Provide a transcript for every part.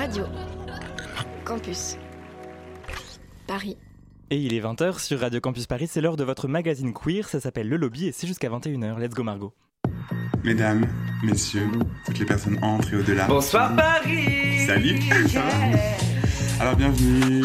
Radio. Campus. Paris. Et il est 20h sur Radio Campus Paris, c'est l'heure de votre magazine queer, ça s'appelle Le Lobby et c'est jusqu'à 21h. Let's go Margot. Mesdames, messieurs, toutes les personnes entrent et au-delà. Bonsoir Paris Salut Alors bienvenue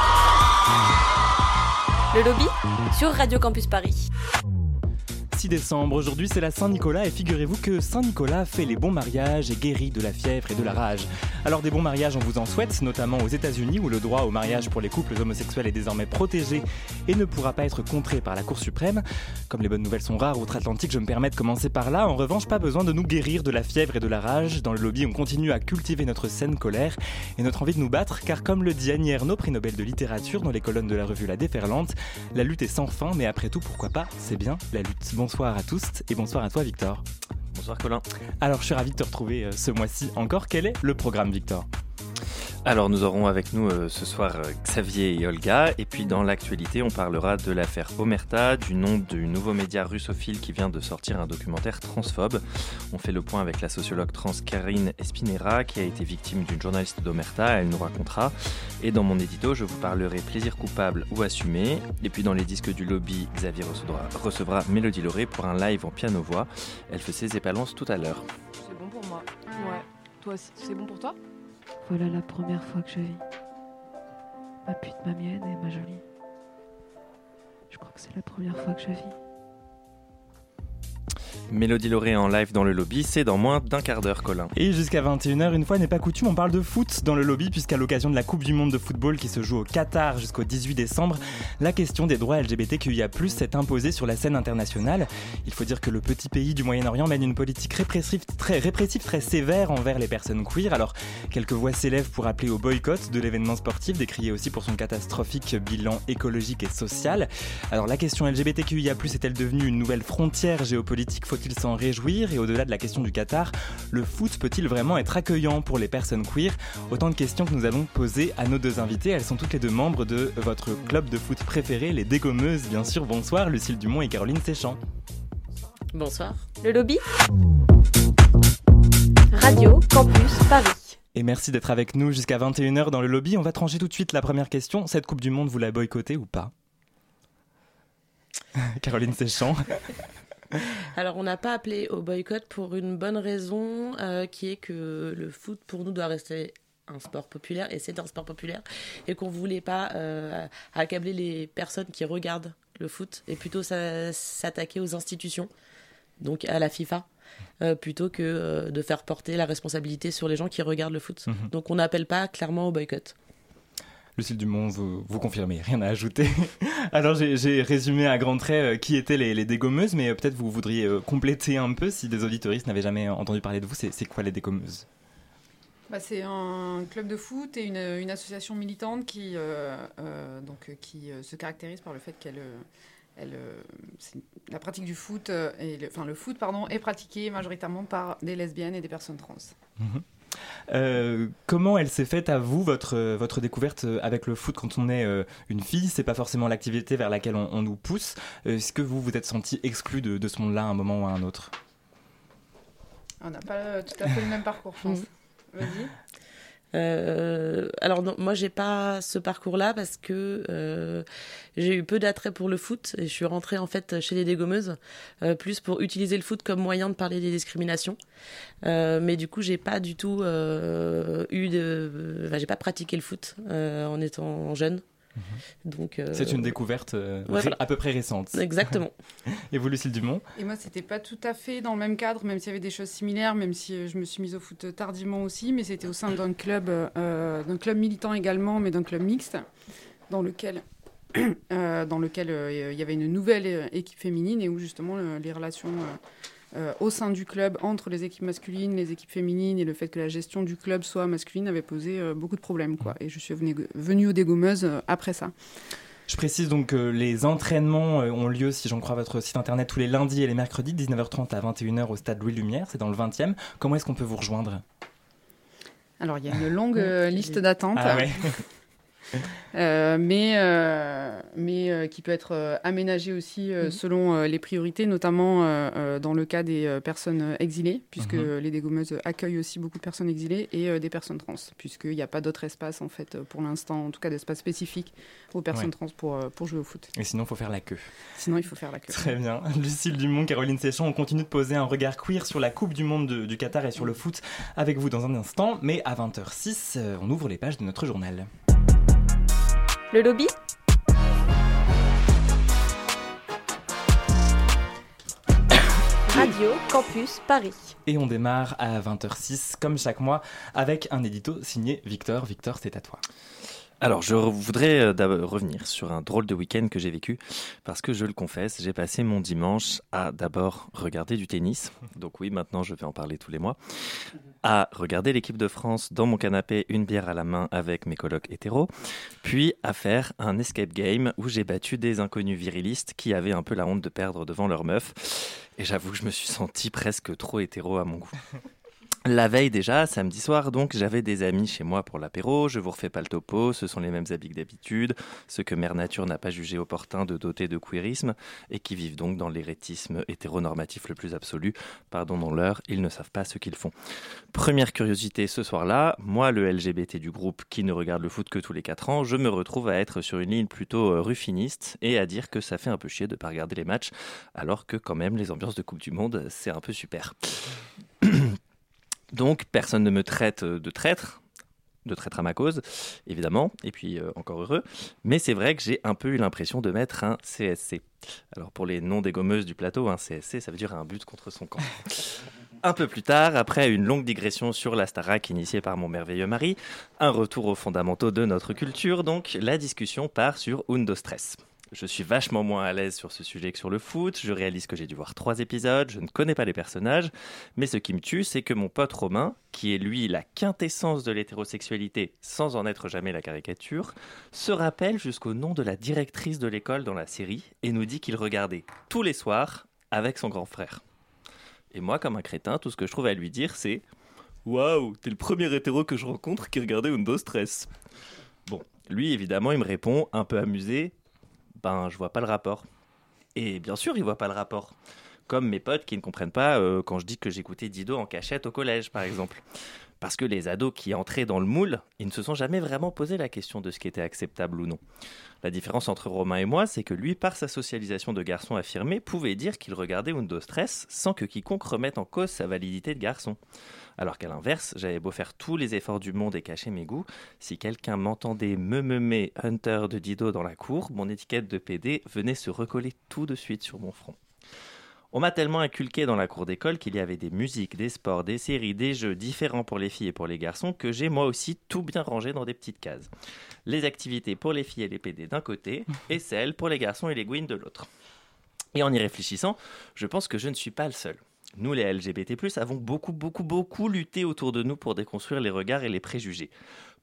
Le lobby sur Radio Campus Paris. 6 décembre, aujourd'hui c'est la Saint-Nicolas et figurez-vous que Saint-Nicolas fait les bons mariages et guérit de la fièvre et de la rage. Alors des bons mariages on vous en souhaite, notamment aux États-Unis où le droit au mariage pour les couples homosexuels est désormais protégé et ne pourra pas être contré par la Cour suprême. Comme les bonnes nouvelles sont rares outre-Atlantique, je me permets de commencer par là. En revanche, pas besoin de nous guérir de la fièvre et de la rage. Dans le lobby, on continue à cultiver notre saine colère et notre envie de nous battre, car comme le dit Annie Ernaux, prix Nobel de littérature dans les colonnes de la revue La Déferlante, la lutte est sans fin, mais après tout, pourquoi pas C'est bien la lutte. Bonsoir à tous et bonsoir à toi Victor. Bonsoir Colin. Alors je suis ravi de te retrouver euh, ce mois-ci encore. Quel est le programme Victor? Alors nous aurons avec nous euh, ce soir euh, Xavier et Olga et puis dans l'actualité on parlera de l'affaire Omerta, du nom du nouveau média russophile qui vient de sortir un documentaire transphobe. On fait le point avec la sociologue trans Karine Espinera qui a été victime d'une journaliste d'Omerta, elle nous racontera. Et dans mon édito je vous parlerai plaisir coupable ou assumé. Et puis dans les disques du lobby Xavier recevra, recevra Mélodie Lauré pour un live en piano-voix. Elle fait ses épalances tout à l'heure. C'est bon pour moi. Ouais. Toi aussi, c'est bon pour toi? Voilà la première fois que je vis. Ma pute, ma mienne et ma jolie. Je crois que c'est la première fois que je vis. Mélodie Lauré en live dans le lobby, c'est dans moins d'un quart d'heure, Colin. Et jusqu'à 21h, une fois n'est pas coutume, on parle de foot dans le lobby, puisqu'à l'occasion de la Coupe du Monde de football qui se joue au Qatar jusqu'au 18 décembre, la question des droits LGBTQIA, s'est imposée sur la scène internationale. Il faut dire que le petit pays du Moyen-Orient mène une politique répressive très, répressive, très sévère envers les personnes queer. Alors, quelques voix s'élèvent pour appeler au boycott de l'événement sportif, décrié aussi pour son catastrophique bilan écologique et social. Alors, la question LGBTQIA, est-elle devenue une nouvelle frontière géopolitique Faut-il s'en réjouir Et au-delà de la question du Qatar, le foot peut-il vraiment être accueillant pour les personnes queer? Autant de questions que nous allons poser à nos deux invités. Elles sont toutes les deux membres de votre club de foot préféré, les Dégommeuses, bien sûr. Bonsoir, Lucille Dumont et Caroline Séchant. Bonsoir. Le lobby? Radio Campus Paris. Et merci d'être avec nous jusqu'à 21h dans le lobby. On va trancher tout de suite la première question. Cette Coupe du Monde, vous la boycottez ou pas? Caroline Séchant. Alors, on n'a pas appelé au boycott pour une bonne raison, euh, qui est que le foot, pour nous, doit rester un sport populaire, et c'est un sport populaire, et qu'on ne voulait pas euh, accabler les personnes qui regardent le foot, et plutôt s'attaquer aux institutions, donc à la FIFA. Euh, plutôt que de faire porter la responsabilité sur les gens qui regardent le foot. Mhm. Donc on n'appelle pas clairement au boycott. Lucille Dumont, vous, vous confirmez, rien à ajouter. Alors j'ai résumé à grands traits euh, qui étaient les, dégommeuses, mais euh, peut-être vous voudriez euh, compléter un peu si des auditoristes n'avaient jamais entendu parler de vous. C'est quoi les dégommeuses? Bah, c'est un club de foot et une, association militante qui, donc, qui se caractérise par le fait qu'elle elle, la pratique du foot, et le, enfin le foot pardon, est pratiqué majoritairement par des lesbiennes et des personnes trans. Mhm. Euh, comment elle s'est faite à vous, votre, votre découverte avec le foot quand on est euh, une fille? C'est pas forcément l'activité vers laquelle on, nous pousse. Est-ce que vous vous êtes senti exclu de, de ce monde-là à un moment ou à un autre? On n'a pas tout à fait le même parcours, je pense. Vas-y. Euh, alors non, moi j'ai pas ce parcours-là parce que euh, j'ai eu peu d'attrait pour le foot et je suis rentrée en fait chez les dégommeuses euh, plus pour utiliser le foot comme moyen de parler des discriminations. mais du coup j'ai pas du tout eu de, enfin, j'ai pas pratiqué le foot en étant jeune. Mhm. Donc, euh, c'est une découverte euh, à peu près récente. Exactement. Et vous, Lucille Dumont? Et moi, c'était pas tout à fait dans le même cadre, même s'il y avait des choses similaires, même si euh, je me suis mise au foot tardivement aussi, mais c'était au sein d'un club, d'un club militant également, mais d'un club mixte, dans lequel dans lequel il y avait une nouvelle équipe féminine et où justement les relations euh, au sein du club entre les équipes masculines, les équipes féminines et le fait que la gestion du club soit masculine avait posé euh, beaucoup de problèmes. Quoi. Et je suis venue, venue aux dégommeuses euh, après ça. Je précise donc que les entraînements ont lieu, si j'en crois votre site internet, tous les lundis et les mercredis, de 19h30 à 21h au stade Louis Lumière, c'est dans le 20e. Comment est-ce qu'on peut vous rejoindre? Alors, il y a une longue liste d'attente. Ah ouais. Euh, mais euh, mais euh, qui peut être aménagé aussi mmh. selon les priorités, notamment dans le cas des personnes exilées, puisque mmh. les dégommeuses accueillent aussi beaucoup de personnes exilées et des personnes trans, puisqu'il n'y a pas d'autre espace en fait pour l'instant, en tout cas d'espace spécifique aux personnes ouais. trans pour, pour jouer au foot. Et sinon, il faut faire la queue. Sinon, il faut faire la queue. Très bien. Lucille Dumont, Caroline Séchon, on continue de poser un regard queer sur la Coupe du Monde de, du Qatar et sur le foot avec vous dans un instant, mais à 20h06, on ouvre les pages de notre journal. Le lobby Radio Campus Paris. Et on démarre à 20h06, comme chaque mois, avec un édito signé Victor. Victor, c'est à toi. Alors, je voudrais euh, revenir sur un drôle de week-end que j'ai vécu, parce que je le confesse, j'ai passé mon dimanche à d'abord regarder du tennis, donc oui, maintenant je vais en parler tous les mois, à regarder l'équipe de France dans mon canapé, une bière à la main avec mes colocs hétéros, puis à faire un escape game où j'ai battu des inconnus virilistes qui avaient un peu la honte de perdre devant leur meuf, et j'avoue que je me suis senti presque trop hétéro à mon goût. La veille déjà, samedi soir, donc, j'avais des amis chez moi pour l'apéro. Je vous refais pas le topo, ce sont les mêmes habits que d'habitude, ceux que Mère Nature n'a pas jugé opportun de doter de queerisme et qui vivent donc dans l'érétisme hétéronormatif le plus absolu. Pardonnons-leur, ils ne savent pas ce qu'ils font. Première curiosité ce soir-là, moi, le LGBT du groupe qui ne regarde le foot que tous les 4 ans, je me retrouve à être sur une ligne plutôt euh, ruffiniste et à dire que ça fait un peu chier de pas regarder les matchs, alors que quand même les ambiances de Coupe du Monde, c'est un peu super. Donc personne ne me traite de traître, de traître à ma cause, évidemment, et puis euh, encore heureux. Mais c'est vrai que j'ai un peu eu l'impression de mettre un CSC. Alors pour les non-dégommeuses du plateau, un CSC, ça veut dire un but contre son camp. Un peu plus tard, après une longue digression sur la Starac initiée par mon merveilleux mari, un retour aux fondamentaux de notre culture, donc la discussion part sur Undo Stress. Je suis vachement moins à l'aise sur ce sujet que sur le foot. Je réalise que j'ai dû voir trois épisodes. Je ne connais pas les personnages. Mais ce qui me tue, c'est que mon pote Romain, qui est lui la quintessence de l'hétérosexualité sans en être jamais la caricature, se rappelle jusqu'au nom de la directrice de l'école dans la série et nous dit qu'il regardait tous les soirs avec son grand frère. Et moi, comme un crétin, tout ce que je trouve à lui dire, c'est Waouh, t'es le premier hétéro que je rencontre qui regardait Undo Stress. Bon, lui, évidemment, il me répond, un peu amusé ben je vois pas le rapport. Et bien sûr, il voit pas le rapport. Comme mes potes qui ne comprennent pas euh, quand je dis que j'écoutais Dido en cachette au collège, par exemple. Parce que les ados qui entraient dans le moule, ils ne se sont jamais vraiment posé la question de ce qui était acceptable ou non. La différence entre Romain et moi, c'est que lui, par sa socialisation de garçon affirmé, pouvait dire qu'il regardait Undo Stress sans que quiconque remette en cause sa validité de garçon. Alors qu'à l'inverse, j'avais beau faire tous les efforts du monde et cacher mes goûts, si quelqu'un m'entendait me meumer Hunter de Dido dans la cour, mon étiquette de PD venait se recoller tout de suite sur mon front. On m'a tellement inculqué dans la cour d'école qu'il y avait des musiques, des sports, des séries, des jeux différents pour les filles et pour les garçons que j'ai moi aussi tout bien rangé dans des petites cases. Les activités pour les filles et les PD d'un côté et celles pour les garçons et les gouines de l'autre. Et en y réfléchissant, je pense que je ne suis pas le seul. Nous, les LGBT, avons beaucoup, beaucoup, beaucoup lutté autour de nous pour déconstruire les regards et les préjugés.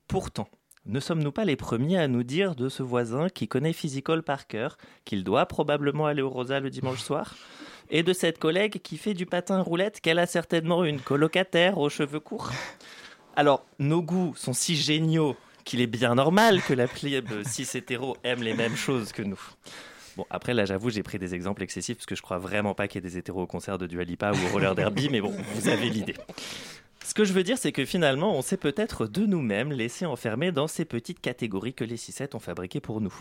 Pourtant, ne sommes-nous pas les premiers à nous dire de ce voisin qui connaît Physical par cœur qu'il doit probablement aller au Rosa le dimanche soir? Et de cette collègue qui fait du patin roulette qu'elle a certainement une colocataire aux cheveux courts. Alors, nos goûts sont si géniaux qu'il est bien normal que la plèbe cis hétéro aime les mêmes choses que nous. Bon, après, là, j'avoue, j'ai pris des exemples excessifs parce que je crois vraiment pas qu'il y ait des hétéros au concert de Dua Lipa ou au roller derby, mais bon, vous avez l'idée. Ce que je veux dire, c'est que finalement, on s'est peut-être de nous-mêmes laissé enfermer dans ces petites catégories que les 6 ont fabriquées pour nous.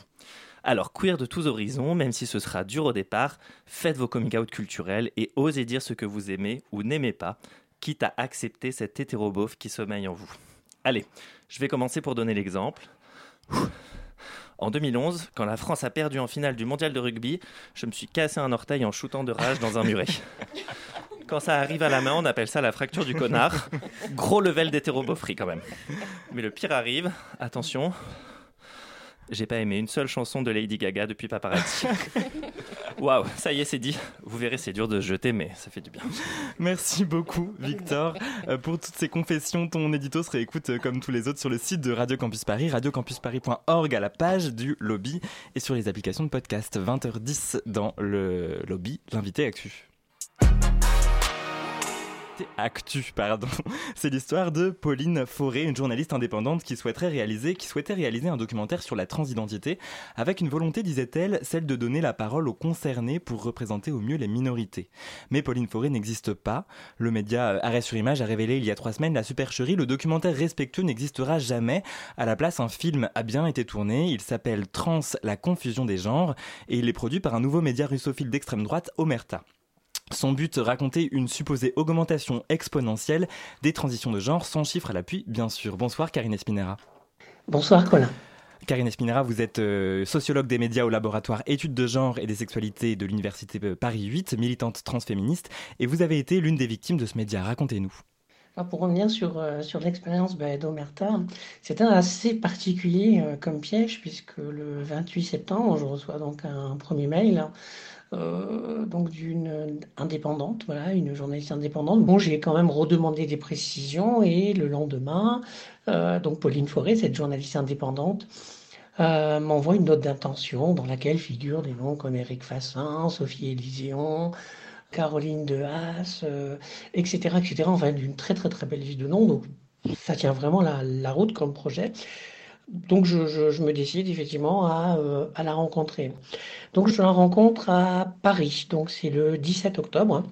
Alors, queer de tous horizons, même si ce sera dur au départ, faites vos coming out culturels et osez dire ce que vous aimez ou n'aimez pas, quitte à accepter cet hétérobof qui sommeille en vous. Allez, je vais commencer pour donner l'exemple. En 2011, quand la France a perdu en finale du mondial de rugby, je me suis cassé un orteil en shootant de rage dans un muret. Quand ça arrive à la main, on appelle ça la fracture du connard. Gros level d'hétérobopherie quand même. Mais le pire arrive, attention, j'ai pas aimé une seule chanson de Lady Gaga depuis Paparazzi. Waouh, ça y est, c'est dit. Vous verrez, c'est dur de jeter, mais ça fait du bien. Merci beaucoup, Victor, euh, pour toutes ces confessions. Ton édito se réécoute euh, comme tous les autres sur le site de Radio Campus Paris, radiocampusparis.org à la page du lobby et sur les applications de podcast. 20h10 dans le lobby, l'invité actu. Actu, pardon. C'est l'histoire de Pauline Fauré, une journaliste indépendante qui souhaiterait réaliser, qui souhaitait réaliser un documentaire sur la transidentité, avec une volonté, disait-elle, celle de donner la parole aux concernés pour représenter au mieux les minorités. Mais Pauline Fauré n'existe pas. Le média euh, Arrêt sur Image a révélé il y a trois semaines la supercherie. Le documentaire respectueux n'existera jamais. À la place, un film a bien été tourné. Il s'appelle Trans, la confusion des genres, et il est produit par un nouveau média russophile d'extrême droite, Omerta. Son but, raconter une supposée augmentation exponentielle des transitions de genre, sans chiffre à l'appui, bien sûr. Bonsoir, Karine Espinera. Bonsoir, Colin. Karine Espinera, vous êtes euh, sociologue des médias au laboratoire études de genre et des sexualités de l'Université Paris 8, militante transféministe, et vous avez été l'une des victimes de ce média. Racontez-nous. Pour revenir sur, euh, sur l'expérience bah, d'Omerta, c'est un assez particulier euh, comme piège, puisque le 28 septembre, je reçois donc un premier mail euh, donc d'une indépendante, voilà, une journaliste indépendante. Bon, j'ai quand même redemandé des précisions et le lendemain, euh, donc Pauline Forêt, cette journaliste indépendante, euh, m'envoie une note d'intention dans laquelle figurent des noms comme Eric Fassin, Sophie Élyséon, Caroline de Haas, etc., etc. Enfin, d'une très très très belle liste de noms. Donc, ça tient vraiment la, la route comme projet. Donc je, je, me décide effectivement à, euh, à, la rencontrer. Donc je la rencontre à Paris, donc c'est le 17 octobre.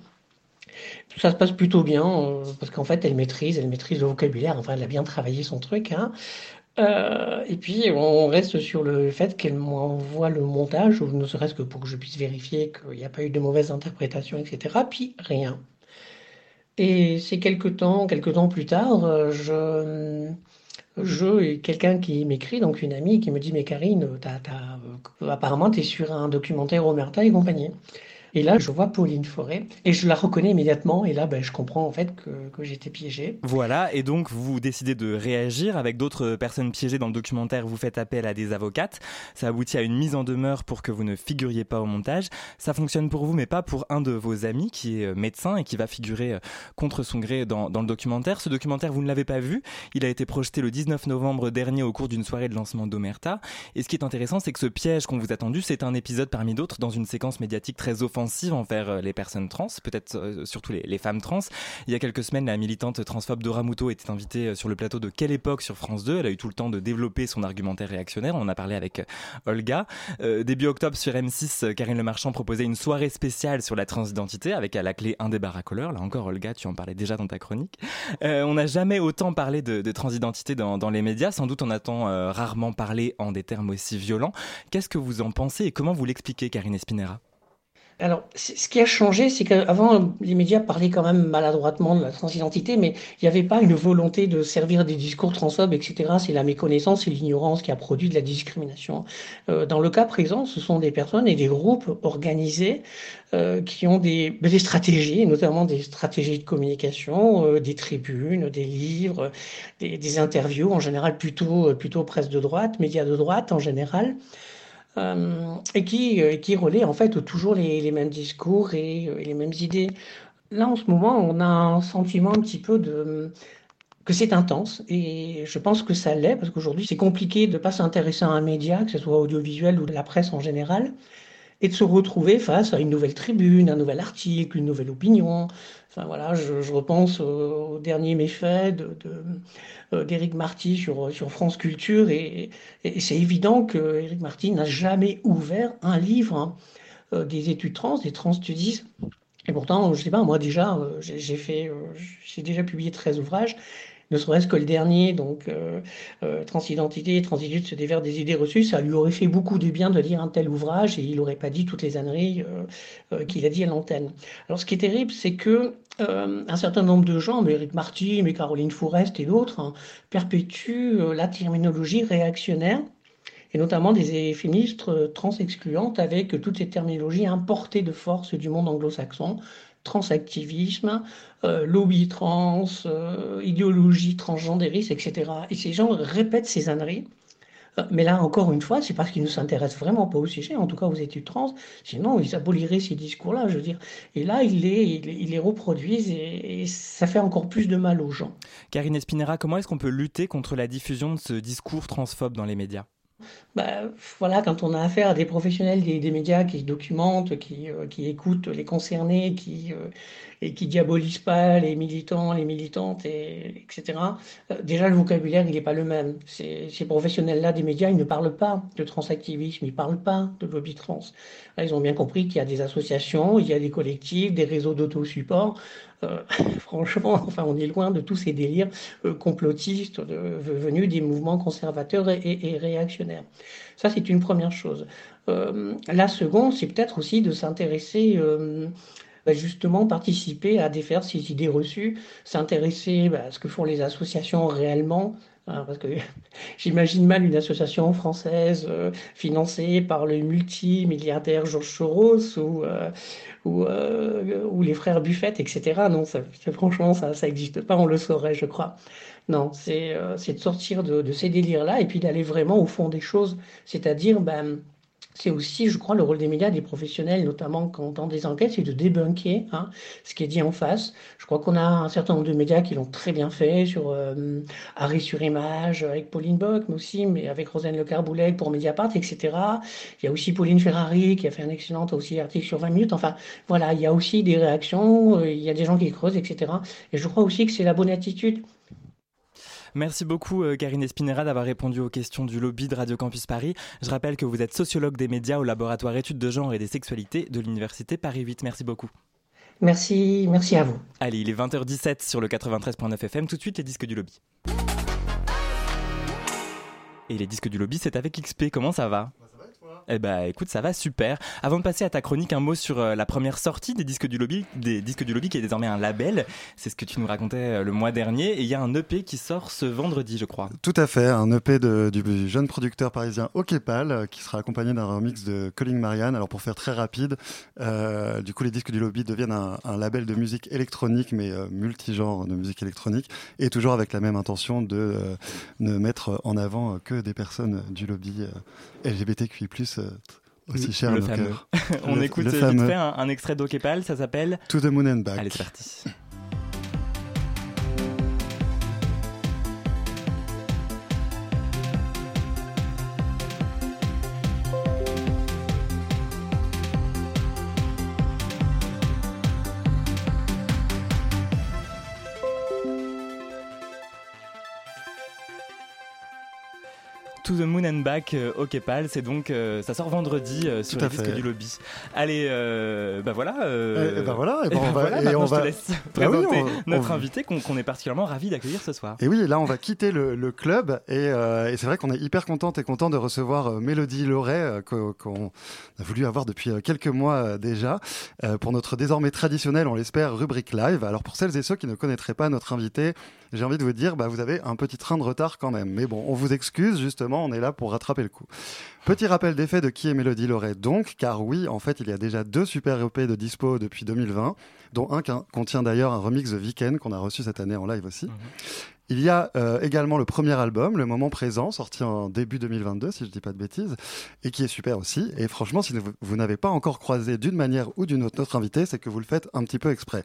Ça se passe plutôt bien euh, parce qu'en fait elle maîtrise, elle maîtrise le vocabulaire, enfin elle a bien travaillé son truc. Hein. Euh, et puis on reste sur le fait qu'elle m'envoie le montage, ou ne serait-ce que pour que je puisse vérifier qu'il n'y a pas eu de mauvaise interprétation, etc. Puis rien. Et c'est quelques temps, quelques temps plus tard, je je quelqu'un qui m'écrit, donc une amie qui me dit mais Karine, euh, apparemment tu sur un documentaire Omerta et compagnie. Et là, je vois Pauline Forêt et je la reconnais immédiatement. Et là, ben, je comprends en fait que, que j'étais piégée. Voilà, et donc vous décidez de réagir avec d'autres personnes piégées dans le documentaire. Vous faites appel à des avocates. Ça aboutit à une mise en demeure pour que vous ne figuriez pas au montage. Ça fonctionne pour vous, mais pas pour un de vos amis qui est euh, médecin et qui va figurer euh, contre son gré dans, dans le documentaire. Ce documentaire, vous ne l'avez pas vu. Il a été projeté le 19 novembre dernier au cours d'une soirée de lancement d'Omerta. Et ce qui est intéressant, c'est que ce piège qu'on vous a tendu, c'est un épisode parmi d'autres dans une séquence médiatique très offensive envers euh, les personnes trans, peut-être euh, surtout les, femmes trans. Il y a quelques semaines, la militante transphobe Dora Muto était invitée euh, sur le plateau de Quelle époque sur France 2. Elle a eu tout le temps de développer son argumentaire réactionnaire. On en a parlé avec Olga. début octobre sur M6, Karine Le Marchand proposait une soirée spéciale sur la transidentité avec à la clé un débat racoleur. Là encore, Olga, tu en parlais déjà dans ta chronique. on n'a jamais autant parlé de, transidentité dans, les médias. Sans doute on attend rarement parler en des termes aussi violents. Qu'est-ce que vous en pensez et comment vous l'expliquez, Karine Espinera? Alors, ce qui a changé, c'est qu'avant, les médias parlaient quand même maladroitement de la transidentité, mais il n'y avait pas une volonté de servir des discours transphobes, etc. C'est la méconnaissance et l'ignorance qui a produit de la discrimination. Euh, dans le cas présent, ce sont des personnes et des groupes organisés euh, qui ont des, des, stratégies, notamment des stratégies de communication, euh, des tribunes, des livres, des, des, interviews, en général plutôt, plutôt presse de droite, médias de droite en général. Euh, et qui, euh, qui relaie en fait toujours les, mêmes discours et, euh, et, les mêmes idées. Là, en ce moment, on a un sentiment un petit peu de que c'est intense et je pense que ça l'est parce qu'aujourd'hui, c'est compliqué de ne pas s'intéresser à un média, que ce soit audiovisuel ou de la presse en général, et de se retrouver face à une nouvelle tribune, un nouvel article, une nouvelle opinion. Enfin voilà, je, repense au dernier méfait euh, d'Éric Marty sur, France Culture et, c'est évident que Éric Marty n'a jamais ouvert un livre hein, euh, des études trans, des trans studies. Et pourtant, je sais pas, moi déjà, euh, j'ai déjà publié 13 ouvrages ne serait-ce que le dernier, donc euh, euh, Transidentité et se déverse des idées reçues, ça lui aurait fait beaucoup de bien de lire un tel ouvrage et il n'aurait pas dit toutes les âneries euh, qu'il a dit à l'antenne. Alors ce qui est terrible, c'est que un certain nombre de gens, mais Eric Marty, mais Caroline Fourest et d'autres, hein, perpétuent la terminologie réactionnaire et notamment des féministes trans-excluantes avec toutes ces terminologies importées de force du monde anglo-saxon, transactivisme, euh, lobby trans, euh, idéologie transgendériste, etc. Et ces gens répètent ces âneries Mais là, encore une fois, c'est parce qu'ils ne s'intéressent vraiment pas au sujet, en tout cas aux études trans. Sinon, ils aboliraient ces discours-là, je veux dire. Et là, ils les, ils les reproduisent et, ça fait encore plus de mal aux gens. Karine Espinera, comment est-ce qu'on peut lutter contre la diffusion de ce discours transphobe dans les médias? Bah, voilà, quand on a affaire à des professionnels des, médias qui documentent, qui, euh, qui, écoutent les concernés, qui, euh, et qui diabolisent pas les militants, les militantes, et, etc. Euh, déjà, le vocabulaire, il n'est pas le même. Ces, professionnels-là des médias, ils ne parlent pas de transactivisme, ils ne parlent pas de lobby trans. Ils ont bien compris qu'il y a des associations, il y a des collectifs, des réseaux d'autosupport. Euh, franchement, enfin, on est loin de tous ces délires euh, complotistes venus des mouvements conservateurs et, réactionnaires. Ça, c'est une première chose. Euh, la seconde, c'est peut-être aussi de s'intéresser bah, justement participer à défaire ces idées reçues, s'intéresser bah, à ce que font les associations réellement, hein, parce que j'imagine mal une association française financée par le multimilliardaire Georges Soros ou, ou, euh, ou les frères Buffett, etc. Non, ça, franchement, ça n'existe pas, on le saurait, je crois. Non, c'est euh, de sortir de, de ces délires-là et puis d'aller vraiment au fond des choses, c'est-à-dire ben, c'est aussi, je crois, le rôle des médias, des professionnels, notamment quand dans des enquêtes, c'est de débunker hein, ce qui est dit en face. Je crois qu'on a un certain nombre de médias qui l'ont très bien fait, sur euh, Arrêt sur Image, avec Pauline Bock, mais aussi mais avec Rosane Le Carboulet pour Mediapart, etc. Il y a aussi Pauline Ferrari qui a fait un excellent article sur 20 minutes. Enfin, voilà, il y a aussi des réactions, euh, il y a des gens qui creusent, etc. Et je crois aussi que c'est la bonne attitude. Merci beaucoup euh, Karine Espinera d'avoir répondu aux questions du lobby de Radio Campus Paris. Je rappelle que vous êtes sociologue des médias au laboratoire études de genre et des sexualités de l'université Paris 8. Merci beaucoup. Merci, merci à vous. Allez, il est 20h17 sur le 93.9 FM. Tout de suite, les disques du lobby. Et les disques du lobby, c'est avec XP. Comment ça va? Eh ben, écoute, ça va super. Avant de passer à ta chronique, un mot sur euh, la première sortie des disques du lobby, des disques du lobby qui est désormais un label. C'est ce que tu nous racontais euh, le mois dernier. Et il y a un EP qui sort ce vendredi, je crois. Tout à fait, un EP du jeune producteur parisien Okepal euh, qui sera accompagné d'un remix de Colin Marianne. Alors pour faire très rapide, du coup les disques du lobby deviennent un, label de musique électronique, mais multigenre de musique électronique, et toujours avec la même intention de ne mettre en avant que des personnes du lobby LGBTQI+ euh, aussi cher le fameux. On écoute vite fait un, un extrait d'Okepal, ça s'appelle To the Moon and Back. Allez, c'est parti. And Back euh, au Kepal. C'est donc, euh, ça sort vendredi euh, sur le disque du lobby. Allez, bah voilà. et, bah voilà, et, ben on va, et on va... te laisse présenter notre invité qu'on est particulièrement ravi d'accueillir ce soir. Et oui, là on va quitter le, club et, c'est vrai qu'on est hyper contente et content de recevoir Mélodie Loret qu'on a voulu avoir depuis quelques mois déjà pour notre désormais traditionnel, on l'espère, rubrique live. Alors pour celles et ceux qui ne connaîtraient pas notre invité, j'ai envie de vous dire, bah, vous avez un petit train de retard quand même. Mais bon, on vous excuse, justement, on est là pour rattraper le coup. Petit rappel d'effet de qui est Mélodie Loret donc, car oui, en fait, il y a déjà deux super EP de dispo depuis 2020, dont un contient d'ailleurs un remix de Weekend qu'on a reçu cette année en live aussi. Mhm. Il y a euh, également le premier album, Le Moment Présent, sorti en début 2022, si je ne dis pas de bêtises, et qui est super aussi. Et franchement, si vous, n'avez pas encore croisé d'une manière ou d'une autre notre invité, c'est que vous le faites un petit peu exprès.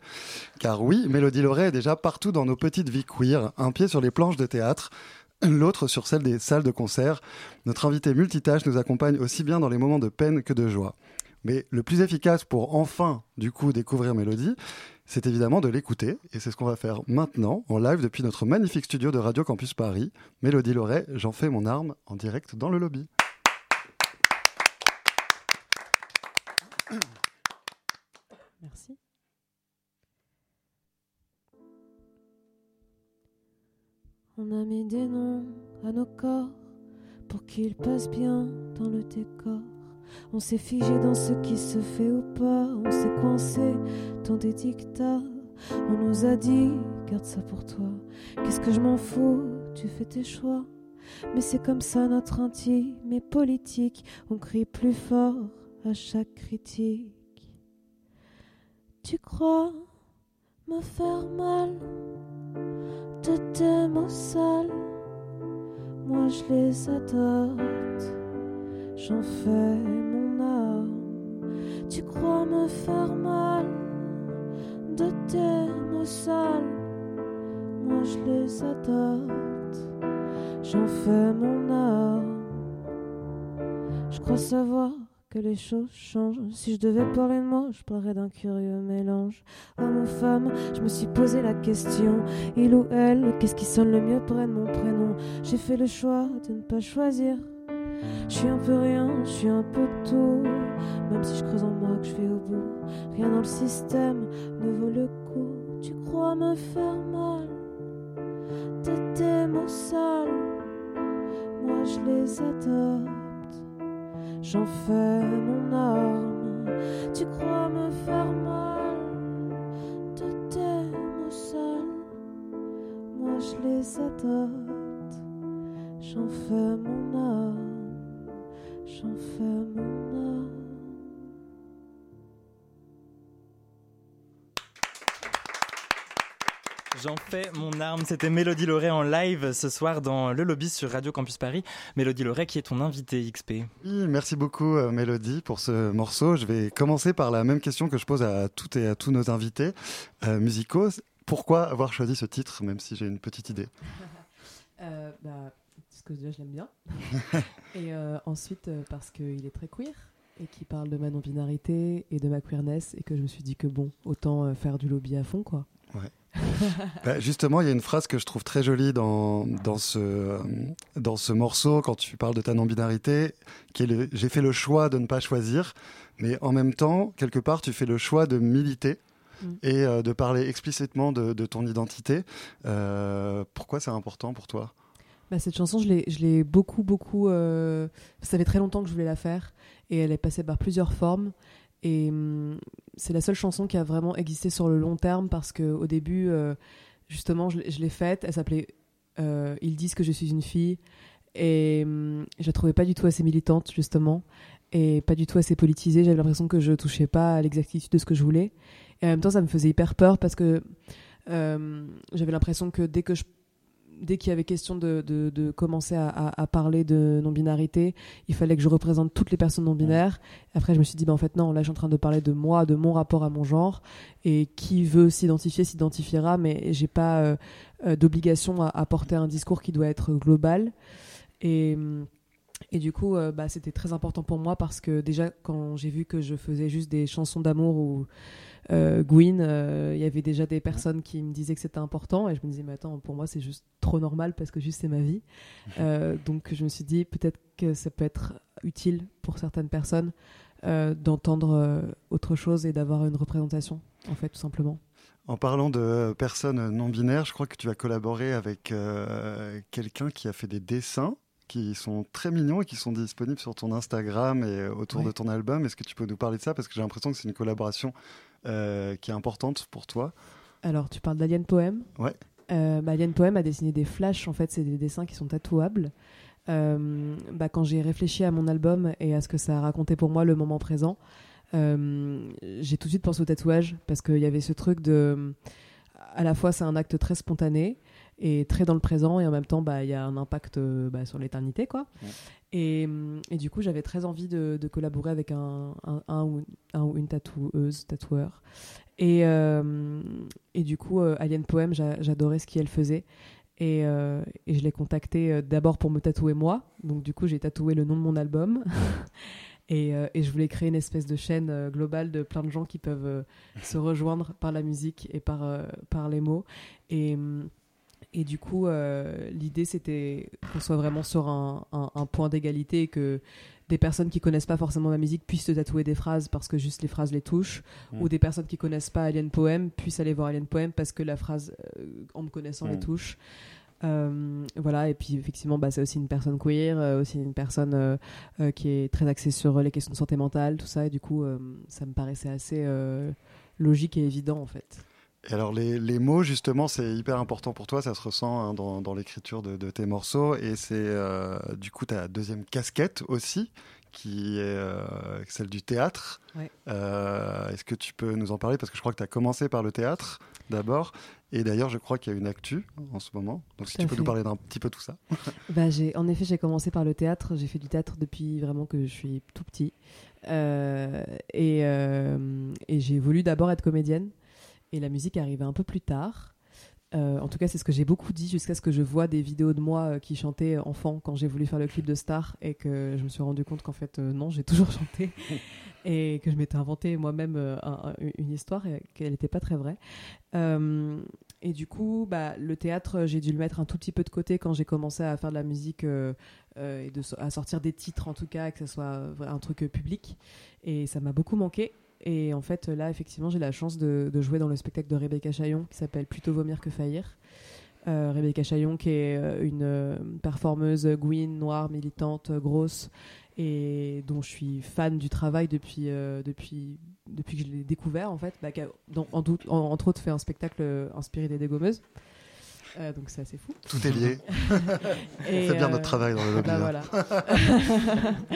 Car oui, Mélodie Loret est déjà partout dans nos petites vies queer, un pied sur les planches de théâtre, l'autre sur celle des salles de concert. Notre invité multitâche nous accompagne aussi bien dans les moments de peine que de joie. Mais le plus efficace pour enfin, du coup, découvrir Mélodie, c'est évidemment de l'écouter. Et c'est ce qu'on va faire maintenant, en live depuis notre magnifique studio de Radio Campus Paris. Mélodie Loret, j'en fais mon arme en direct dans le lobby. Merci. On a mis des noms à nos corps pour qu'ils passent bien dans le décor. On s'est figé dans ce qui se fait ou pas. On s'est coincé dans des dictats. On nous a dit, garde ça pour toi. Qu'est-ce que je m'en fous, tu fais tes choix. Mais c'est comme ça notre intime mais politique. On crie plus fort à chaque critique. Tu crois me faire mal de tes mots sales? Moi je les adopte, j'en fais mon arme. Tu crois me faire mal de tes mots sales, moi je les adopte, j'en fais mon arme. Je crois savoir que les choses changent. Si je devais parler de moi, je parlerais d'un curieux mélange. Homme ou femme, je me suis posé la question. Il ou elle, qu'est-ce qui sonne le mieux pour être mon prénom? J'ai fait le choix de ne pas choisir. Je suis un peu rien, je suis un peu tout. Même si je creuse en moi que je vais au bout. Rien dans le système ne vaut le coup. Tu crois me faire mal de tes mots sales. Moi je les adore j'en fais mon arme. Tu crois me faire mal de tes mots sales, moi je les adopte. J'en fais mon arme, j'en fais mon arme. J'en fais mon arme. C'était Mélodie Loret en live ce soir dans le lobby sur Radio Campus Paris. Mélodie Loret qui est ton invité XP. Oui, merci beaucoup euh, Mélodie pour ce morceau. Je vais commencer par la même question que je pose à toutes et à tous nos invités euh, musicaux. Pourquoi avoir choisi ce titre, même si j'ai une petite idée? Euh, bah, Parce que déjà je l'aime bien. et euh, ensuite parce qu'il est très queer et qui parle de ma non-binarité et de ma queerness et que je me suis dit que bon, autant faire du lobby à fond quoi. Ouais. bah justement, il y a une phrase que je trouve très jolie dans, dans, ce, dans ce morceau, quand tu parles de ta non-binarité, qui est J'ai fait le choix de ne pas choisir, mais en même temps, quelque part, tu fais le choix de militer. Mm. Et euh, de parler explicitement de, de ton identité. Euh, pourquoi c'est important pour toi? Bah, Cette chanson, je l'ai beaucoup, beaucoup. Euh... Ça fait très longtemps que je voulais la faire. Et elle est passée par plusieurs formes. Et hum, c'est la seule chanson qui a vraiment existé sur le long terme parce qu'au début, euh, justement, je, l'ai faite. Elle s'appelait euh, Ils disent que je suis une fille. Et hum, je la trouvais pas du tout assez militante, justement. Et pas du tout assez politisée. J'avais l'impression que je touchais pas à l'exactitude de ce que je voulais. Et en même temps, ça me faisait hyper peur parce que euh, j'avais l'impression que dès que je dès qu'il y avait question de, de, commencer à, parler de non-binarité, il fallait que je représente toutes les personnes non-binaires. Après, je me suis dit, bah, en fait, non, là, je suis en train de parler de moi, de mon rapport à mon genre. Et qui veut s'identifier, s'identifiera, mais j'ai pas euh, euh, d'obligation à, porter un discours qui doit être global. Et. Et du coup, euh, bah, c'était très important pour moi parce que déjà, quand j'ai vu que je faisais juste des chansons d'amour ou euh, Gwyn, euh, il y avait déjà des personnes qui me disaient que c'était important et je me disais mais attends pour moi c'est juste trop normal parce que juste c'est ma vie. Euh, donc je me suis dit peut-être que ça peut être utile pour certaines personnes d'entendre autre chose et d'avoir une représentation en fait tout simplement. En parlant de personnes non binaires, je crois que tu as collaboré avec quelqu'un qui a fait des dessins qui sont très mignons et qui sont disponibles sur ton Instagram et autour de ton album. Est-ce que tu peux nous parler de ça? Parce que j'ai l'impression que c'est une collaboration euh, qui est importante pour toi Alors, tu parles d'Alien Poem Ouais. Euh, bah, Alien Poem a dessiné des flashs, en fait, c'est des dessins qui sont tatouables. Euh, bah, quand j'ai réfléchi à mon album et à ce que ça a raconté pour moi le moment présent, j'ai tout de suite pensé au tatouage parce qu'il y avait ce truc de. À la fois, c'est un acte très spontané et très dans le présent et en même temps bah il y a un impact bah, sur l'éternité quoi et, et, du coup, j'avais très envie de, de collaborer avec un, un, un, ou, un, ou, une tatoueuse, tatoueur. Et, euh, et du coup, euh, Alien Poem, j'adorais ce qu'elle faisait. Et, euh, et, je l'ai contacté d'abord pour me tatouer moi. Donc, du coup, j'ai tatoué le nom de mon album. et, et, je voulais créer une espèce de chaîne globale de plein de gens qui peuvent se rejoindre par la musique et par, par les mots. Et et du coup, euh, l'idée, c'était qu'on soit vraiment sur un, un, point d'égalité et que des personnes qui connaissent pas forcément ma musique puissent se tatouer des phrases parce que juste les phrases les touchent, mm. ou des personnes qui connaissent pas Alien Poem puissent aller voir Alien Poem parce que la phrase, euh, en me connaissant, les mm. touche. Euh, voilà, et puis effectivement, bah, c'est aussi une personne queer, aussi une personne qui est très axée sur les questions de santé mentale, tout ça, et du coup, ça me paraissait assez logique et évident en fait. Et alors les, les, mots justement c'est hyper important pour toi, ça se ressent hein, dans, dans l'écriture de, de, tes morceaux et c'est euh, du coup ta deuxième casquette aussi qui est euh, celle du théâtre. Ouais. Euh, Est-ce que tu peux nous en parler? Parce que je crois que tu as commencé par le théâtre d'abord. Et d'ailleurs, je crois qu'il y a une actu en ce moment. Donc, si Tout tu peux nous parler d'un petit peu tout ça. Bah, en effet, j'ai commencé par le théâtre. J'ai fait du théâtre depuis vraiment que je suis tout petit. Euh, et et j'ai voulu d'abord être comédienne. Et la musique arrivée un peu plus tard. Euh, en tout cas, c'est ce que j'ai beaucoup dit jusqu'à ce que je vois des vidéos de moi euh, qui chantais enfant quand j'ai voulu faire le clip de Star et que je me suis rendu compte qu'en fait, euh, non, j'ai toujours chanté et que je m'étais inventé moi-même un- un- une histoire et qu'elle n'était pas très vraie. Et du coup, bah, le théâtre, j'ai dû le mettre un tout petit peu de côté quand j'ai commencé à faire de la musique et de, à sortir des titres en tout cas, que ce soit un truc public. Et ça m'a beaucoup manqué. Et en fait, là, effectivement, j'ai la chance de, de jouer dans le spectacle de Rebecca Chaillon qui s'appelle Plutôt vomir que faillir. Euh, Rebecca Chaillon, qui est euh, une euh, performeuse gouine, noire, militante, grosse, et dont je suis fan du travail depuis, euh, depuis, depuis que je l'ai découvert, en fait, bah, qui a, dans- en doute- en- entre autres, fait un spectacle inspiré des dégommeuses. Euh, donc c'est assez fou. Tout est lié. On fait bien notre travail dans le lobby, bah hein. voilà.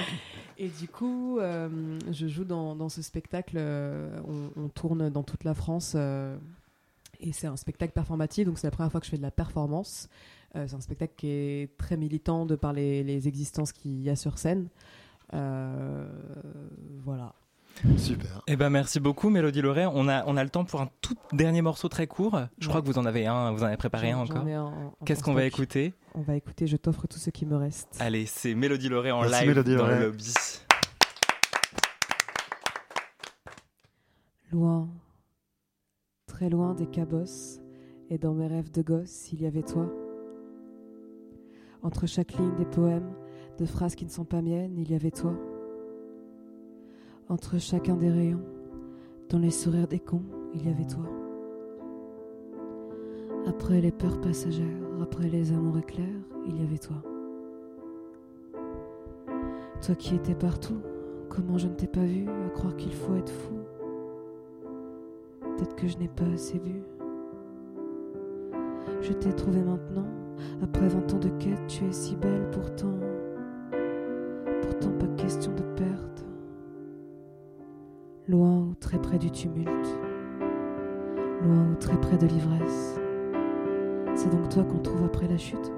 Et du coup, euh, je joue dans, ce spectacle. euh, on, tourne dans toute la France. euh, et c'est un spectacle performatif, donc c'est la première fois que je fais de la performance. C'est un spectacle qui est très militant de par les, existences qu'il y a sur scène. Voilà. Super. Eh ben merci beaucoup Mélodie Loret. On a, on a le temps pour un tout dernier morceau très court. Je crois que vous en avez un, vous en avez préparé un encore. en- en Qu'est-ce qu'on va écouter? On va écouter Je t'offre tout ce qui me reste. Allez, c'est Mélodie Loret en Merci, live Mélodie dans Loret. le lobby. Loin, très loin des cabosses, et dans mes rêves de gosse, il y avait toi. Entre chaque ligne des poèmes, de phrases qui ne sont pas miennes, il y avait toi. Entre chacun des rayons, dans les sourires des cons, il y avait toi. Après les peurs passagères, après les amours éclairs, il y avait toi. Toi qui étais partout, comment je ne t'ai pas vu, à croire qu'il faut être fou. Peut-être que je n'ai pas assez bu. Je t'ai trouvé maintenant, après vingt ans de quête, tu es si belle pourtant. Pourtant pas question de perte. Loin ou très près du tumulte. Loin ou très près de l'ivresse. C'est donc toi qu'on trouve après la chute.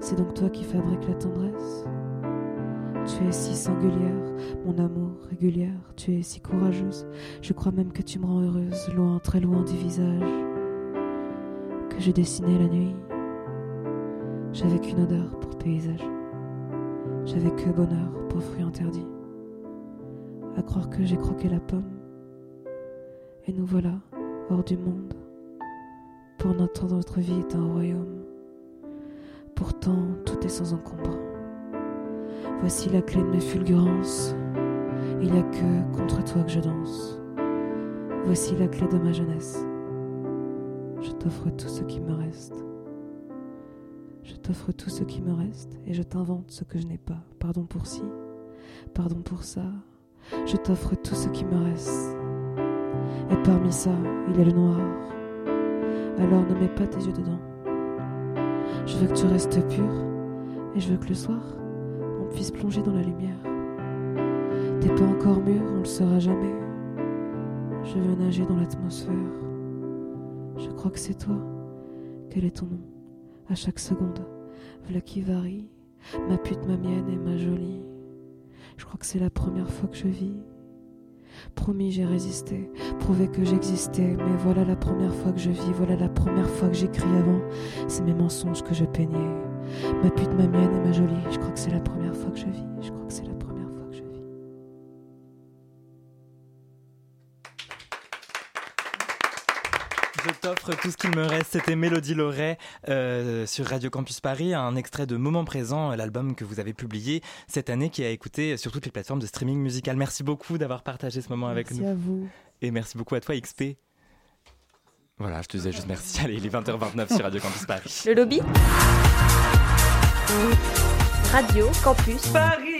C'est donc toi qui fabrique la tendresse. Tu es si singulière, mon amour régulière, tu es si courageuse, je crois même que tu me rends heureuse, loin, très loin du visage que j'ai dessiné la nuit. J'avais qu'une odeur pour paysage, j'avais que bonheur pour fruit interdit. À croire que j'ai croqué la pomme, et nous voilà hors du monde. Pour notre notre vie est un royaume. Pourtant, tout est sans encombre. Voici la clé de mes fulgurances. Il n'y a que contre toi que je danse. Voici la clé de ma jeunesse. Je t'offre tout ce qui me reste. Je t'offre tout ce qui me reste et je t'invente ce que je n'ai pas. Pardon pour ci, pardon pour ça. Je t'offre tout ce qui me reste. Et parmi ça, il y a le noir. Alors ne mets pas tes yeux dedans. Je veux que tu restes pur et je veux que le soir, on puisse plonger dans la lumière. T'es pas encore mûr, on le sera jamais. Je veux nager dans l'atmosphère. Je crois que c'est toi. Quel est ton nom? À chaque seconde, voilà qui varie. Ma pute, ma mienne et ma jolie. Je crois que c'est la première fois que je vis. Promis, j'ai résisté, prouvé que j'existais. Mais voilà la première fois que je vis, voilà la première fois que j'écris avant. C'est mes mensonges que je peignais. Ma pute, ma mienne et ma jolie. Je crois que c'est la première fois que je vis. T'offre tout ce qu'il me reste. C'était Mélodie Loret euh, sur Radio Campus Paris, un extrait de Moment Présent, l'album que vous avez publié cette année qui a écouté sur toutes les plateformes de streaming musical. Merci beaucoup d'avoir partagé ce moment avec Merci nous. à vous. Et merci beaucoup à toi XP. Voilà, je te disais juste merci. Allez, il est 20h29 sur Radio Campus Paris. Le lobby Radio Campus Paris.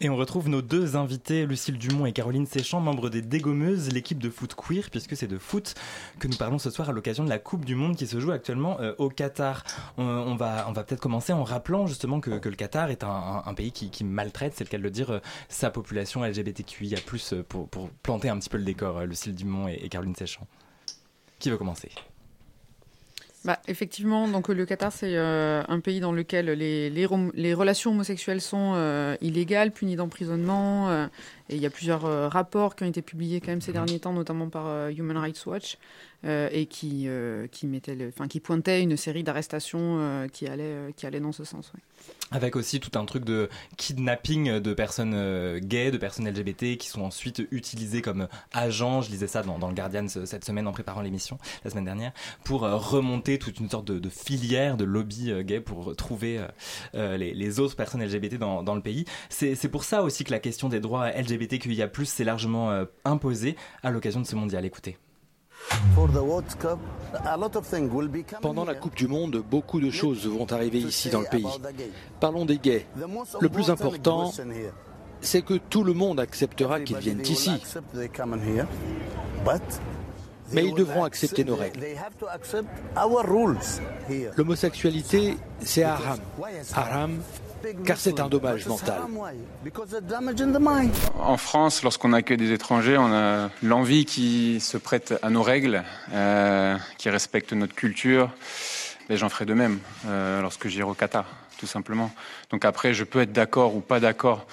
Et on retrouve nos deux invités, Lucille Dumont et Caroline Séchant, membres des Dégommeuses, l'équipe de foot queer, puisque c'est de foot que nous parlons ce soir à l'occasion de la Coupe du Monde qui se joue actuellement euh, au Qatar. On, va, on va peut-être commencer en rappelant justement que, le Qatar est un, pays qui, qui, maltraite, c'est le cas de le dire, euh, sa population LGBTQIA+, euh, pour, pour planter un petit peu le décor, euh, Lucille Dumont et, et Caroline Séchant. Qui veut commencer? Bah, effectivement, donc le Qatar, c'est euh, un pays dans lequel les, relations homosexuelles sont euh, illégales, punies d'emprisonnement. Euh, et il y a plusieurs euh, rapports qui ont été publiés quand même ces derniers temps, notamment par euh, Human Rights Watch, et qui, qui, mettaient le, qui pointaient une série d'arrestations qui, allaient, qui allaient dans ce sens. Ouais. Avec aussi tout un truc de kidnapping de personnes gays, de personnes LGBT qui sont ensuite utilisées comme agents. Je lisais ça dans, dans le Guardian cette semaine en préparant l'émission, la semaine dernière, pour remonter toute une sorte de, de filière de lobby gay pour trouver euh, les, les, autres personnes LGBT dans, dans le pays. C'est pour ça aussi que la question des droits LGBTQIA+, s'est largement euh, imposée à l'occasion de ce mondial. Écoutez. Pendant la Coupe du Monde, beaucoup de choses vont arriver ici dans le pays. Parlons des gays. Le plus important, c'est que tout le monde acceptera qu'ils viennent ici. Mais ils devront accepter nos règles. L'homosexualité, c'est haram. Haram, car c'est un dommage mental. En France, lorsqu'on accueille des étrangers, on a l'envie qui se prête à nos règles, euh, qui respectent notre culture. Mais j'en ferai de même euh, lorsque j'irai au Qatar, tout simplement. Donc après, je peux être d'accord ou pas d'accord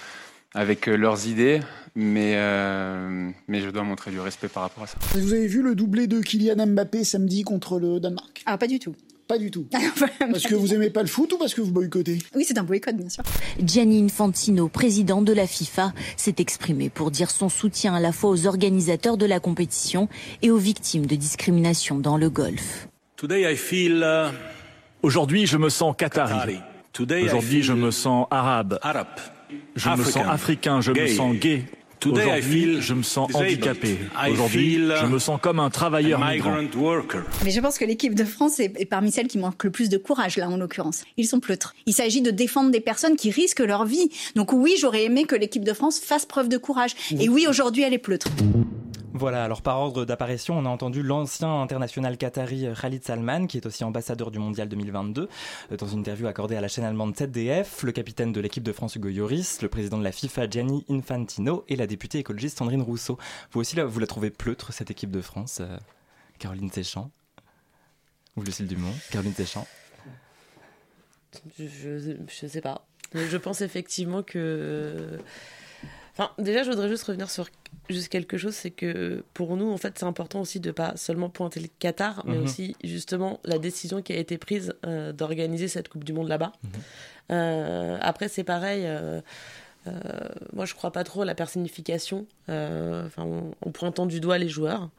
avec euh, leurs idées, mais, euh, mais je dois montrer du respect par rapport à ça. Vous avez vu le doublé de Kylian Mbappé samedi contre le Danemark? Ah, pas du tout. Pas du tout. parce que vous aimez pas le foot ou parce que vous boycottez? Oui, c'est un boycott, bien sûr. Gianni Infantino, président de la FIFA, s'est exprimé pour dire son soutien à la fois aux organisateurs de la compétition et aux victimes de discrimination dans le golf. Aujourd'hui, je me sens qatari. Aujourd'hui, je me sens arabe. Je me sens africain, je me sens gay. Aujourd'hui, je me sens handicapé. Aujourd'hui, je me sens comme un travailleur migrant. Mais je pense que l'équipe de France est, est, parmi celles qui manquent le plus de courage, là, en l'occurrence. Ils sont pleutres. Il s'agit de défendre des personnes qui risquent leur vie. Donc oui, j'aurais aimé que l'équipe de France fasse preuve de courage. Et oui, aujourd'hui, elle est pleutre. Voilà, alors par ordre d'apparition, on a entendu l'ancien international qatari Khalid Salman, qui est aussi ambassadeur du Mondial 2022, dans une interview accordée à la chaîne allemande ZDF, le capitaine de l'équipe de France Hugo Lloris, le président de la FIFA Gianni Infantino et la députée écologiste Sandrine Rousseau. Vous aussi, là, vous la trouvez pleutre, cette équipe de France, euh, Caroline Séchant Ou Lucille Dumont Caroline Séchant je, je sais pas. Je pense effectivement que... Enfin, déjà, je voudrais juste revenir sur juste quelque chose, c'est que pour nous, en fait, c'est important aussi de pas seulement pointer le Qatar, mais mm -hmm. aussi justement la décision qui a été prise euh, d'organiser cette Coupe du Monde là-bas. Mm -hmm. euh, après, c'est pareil. Euh, euh, moi, je crois pas trop à la personnification, euh, en, en, pointant du doigt les joueurs.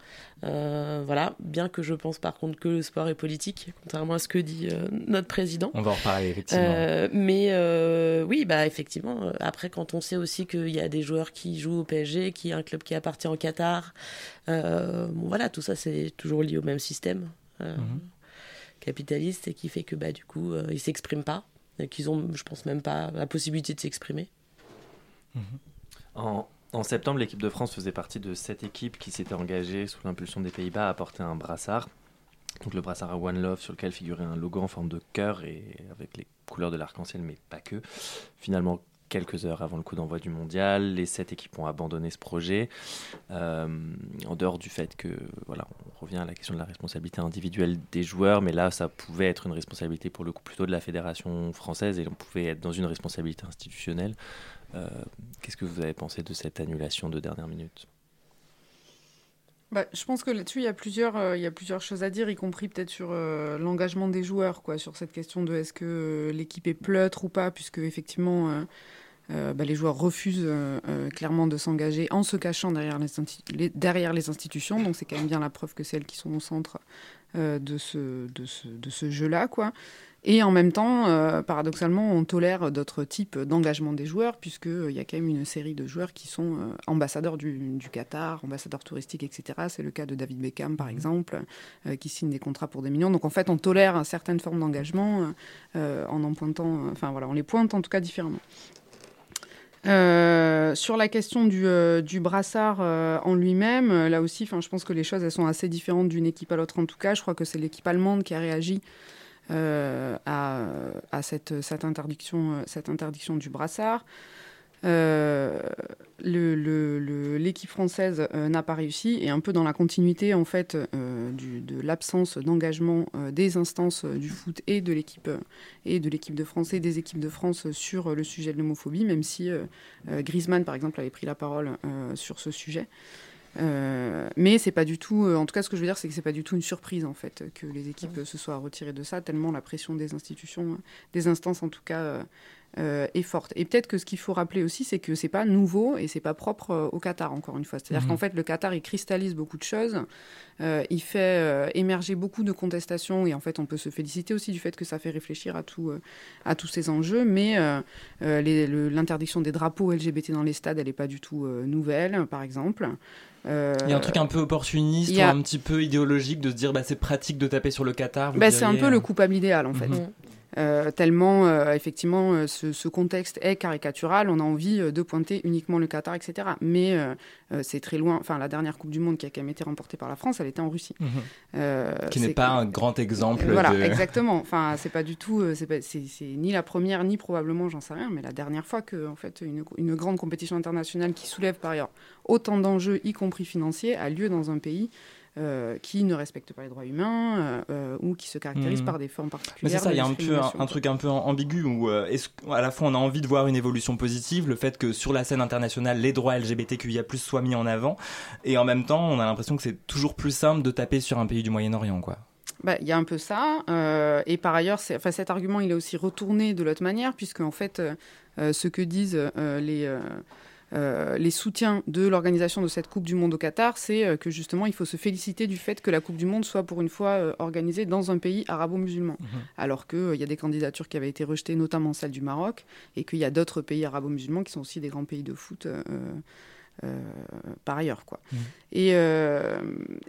Euh, voilà, bien que je pense par contre que le sport est politique, contrairement à ce que dit notre président. On va en reparler effectivement. Mais oui, bah effectivement. Après, quand on sait aussi qu'il y a des joueurs qui jouent au PSG, qui est un club qui appartient au Qatar, bon voilà, tout ça c'est toujours lié au même système -hmm. capitaliste et qui fait que bah du coup ils s'expriment pas, qu'ils ont, je pense même pas la possibilité de s'exprimer. En, septembre, l'équipe de France faisait partie de cette équipe qui s'était engagée sous l'impulsion des Pays-Bas à porter un brassard. Donc le brassard à One Love sur lequel figurait un logo en forme de cœur et avec les couleurs de l'arc-en-ciel, mais pas que. Finalement, quelques heures avant le coup d'envoi du mondial, les sept équipes ont abandonné ce projet, euh, en dehors du fait que, voilà, on revient à la question de la responsabilité individuelle des joueurs, mais là, ça pouvait être une responsabilité pour le coup plutôt de la fédération française et on pouvait être dans une responsabilité institutionnelle. Euh, Qu'est-ce que vous avez pensé de cette annulation de dernière minute bah, je pense que là-dessus, il y a plusieurs, euh, il y a plusieurs choses à dire, y compris peut-être sur euh, l'engagement des joueurs, quoi, sur cette question de est-ce que l'équipe est pleutre ou pas, puisque effectivement, euh, euh, bah, les joueurs refusent euh, clairement de s'engager en se cachant derrière les, les, derrière les institutions. Donc c'est quand même bien la preuve que c'est elles qui sont au centre de ce, de ce, de ce jeu-là, quoi. Et en même temps, euh, paradoxalement, on tolère d'autres types d'engagement des joueurs, puisqu'il euh, y a quand même une série de joueurs qui sont euh, ambassadeurs du, du, Qatar, ambassadeurs touristiques, etc. C'est le cas de David Beckham, par exemple, euh, qui signe des contrats pour des millions. Donc en fait, on tolère certaines formes d'engagement en en pointant, enfin voilà, on les pointe en tout cas différemment. Euh, sur la question du, euh, brassard euh, en lui-même, là aussi, je pense que les choses elles sont assez différentes d'une équipe à l'autre. En tout cas, je crois que c'est l'équipe allemande qui a réagi à, cette, interdiction, cette interdiction du brassard. Euh, L'équipe française euh, n'a pas réussi et un peu dans la continuité en fait euh, de l'absence d'engagement des instances du foot et de l'équipe et de l'équipe de France et des équipes de France sur le sujet de l'homophobie, même si Griezmann par exemple avait pris la parole sur ce sujet. Euh, mais c'est pas du tout, en tout cas, ce que je veux dire, c'est que c'est pas du tout une surprise en fait que les équipes se soient retirées de ça, tellement la pression des institutions, des instances en tout cas, euh, est forte. Et peut-être que ce qu'il faut rappeler aussi, c'est que c'est pas nouveau et c'est pas propre euh, au Qatar encore une fois. C'est-à-dire Mhm. qu'en fait, le Qatar il cristallise beaucoup de choses, euh, il fait euh, émerger beaucoup de contestations et en fait, on peut se féliciter aussi du fait que ça fait réfléchir à tout, euh, à tous ces enjeux. Mais euh, euh, le- l'interdiction des drapeaux LGBT dans les stades, elle est pas du tout euh, nouvelle, par exemple. Euh, Il y a un truc un peu opportuniste, a- ou un petit peu idéologique de se dire bah, c'est pratique de taper sur le Qatar. Bah, c'est un peu le coupable idéal en fait. Mhm. Euh, tellement euh, effectivement euh, ce, ce contexte est caricatural, on a envie de pointer uniquement le Qatar, etc. Mais c'est très loin. Enfin, la dernière Coupe du Monde qui a quand même été remportée par la France, elle était en Russie. Euh, Qui n'est pas un grand exemple Voilà, de- exactement. Enfin, c'est pas du tout. C'est ni la première, ni probablement, j'en sais rien, mais la dernière fois que en fait une, une grande compétition internationale qui soulève par ailleurs autant d'enjeux, y compris financiers, a lieu dans un pays. Euh, qui ne respecte pas les droits humains euh, euh, ou qui se caractérise Mhm. par des formes Mais particulières. c'est ça, il y a un peu un, truc un peu ambigu où est-ce qu'à la fois on a envie de voir une évolution positive, le fait que sur la scène internationale les droits LGBTQIA+ soient mis en avant, et en même temps on a l'impression que c'est toujours plus simple de taper sur un pays du Moyen-Orient, quoi. Bah, Il y a un peu ça. euh, et par ailleurs, enfin, cet argument, il est aussi retourné de l'autre manière, puisque en fait, euh, ce que disent euh, les, euh, les soutiens de l'organisation de cette Coupe du Monde au Qatar, c'est euh, que justement, il faut se féliciter du fait que la Coupe du Monde soit pour une fois euh, organisée dans un pays arabo-musulman. Alors qu'il y a des candidatures qui avaient été rejetées, notamment celle du Maroc, et qu'il y a d'autres pays arabo-musulmans qui sont aussi des grands pays de foot. Euh, par ailleurs quoi. Et, euh,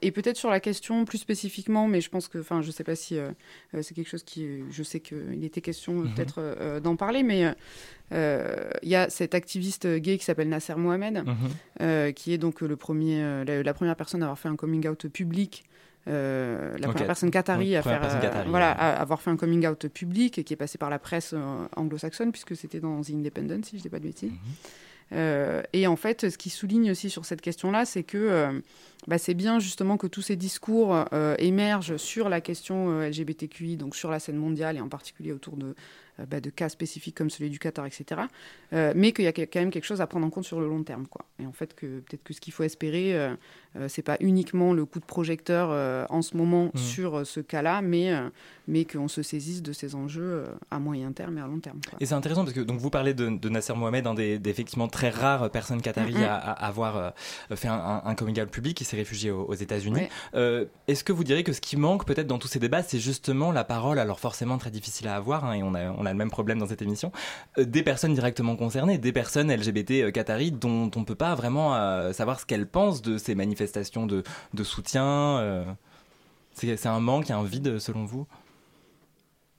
et peut-être sur la question plus spécifiquement, mais je pense que, enfin, je sais pas si euh, c'est quelque chose qui, je sais qu'il était question Mhm. peut-être d'en parler, mais il y a cet activiste gay qui s'appelle Nasser Mohamed, euh, qui est donc le premier, la, la première personne à avoir fait un coming out public. euh, la première personne qatari Oui, à faire euh, qatari, voilà ouais. à avoir fait un coming out public et qui est passé par la presse euh, anglo-saxonne puisque c'était dans The Independent si je dis pas de bêtises et en fait, ce qui souligne aussi sur cette question-là, c'est que euh, bah, c'est bien justement que tous ces discours euh, émergent sur la question euh, LGBTQI, donc sur la scène mondiale et en particulier autour de, euh, bah, de cas spécifiques comme celui du Qatar, etc. Euh, mais qu'il y a quand même quelque chose à prendre en compte sur le long terme. Quoi. Et en fait, que peut-être que ce qu'il faut espérer, euh, euh, c'est pas uniquement le coup de projecteur euh, en ce moment Mhm. sur euh, ce cas-là, mais, euh, mais qu'on se saisisse de ces enjeux euh, à moyen terme et à long terme. quoi. Et c'est intéressant parce que donc vous parlez de, de Nasser Mohamed, un des, des effectivement très rares personnes qataries Mhm. à, à avoir euh, fait un, un, un coming out public qui s'est réfugié aux, aux États-Unis. Ouais. Euh, Est-ce que vous diriez que ce qui manque peut-être dans tous ces débats, c'est justement la parole, alors forcément très difficile à avoir, hein, et on a, on a le même problème dans cette émission, euh, des personnes directement concernées, des personnes LGBT euh, qataries dont on ne peut pas vraiment euh, savoir ce qu'elles pensent de ces manifestations de, de soutien. c'est un manque, un vide selon vous?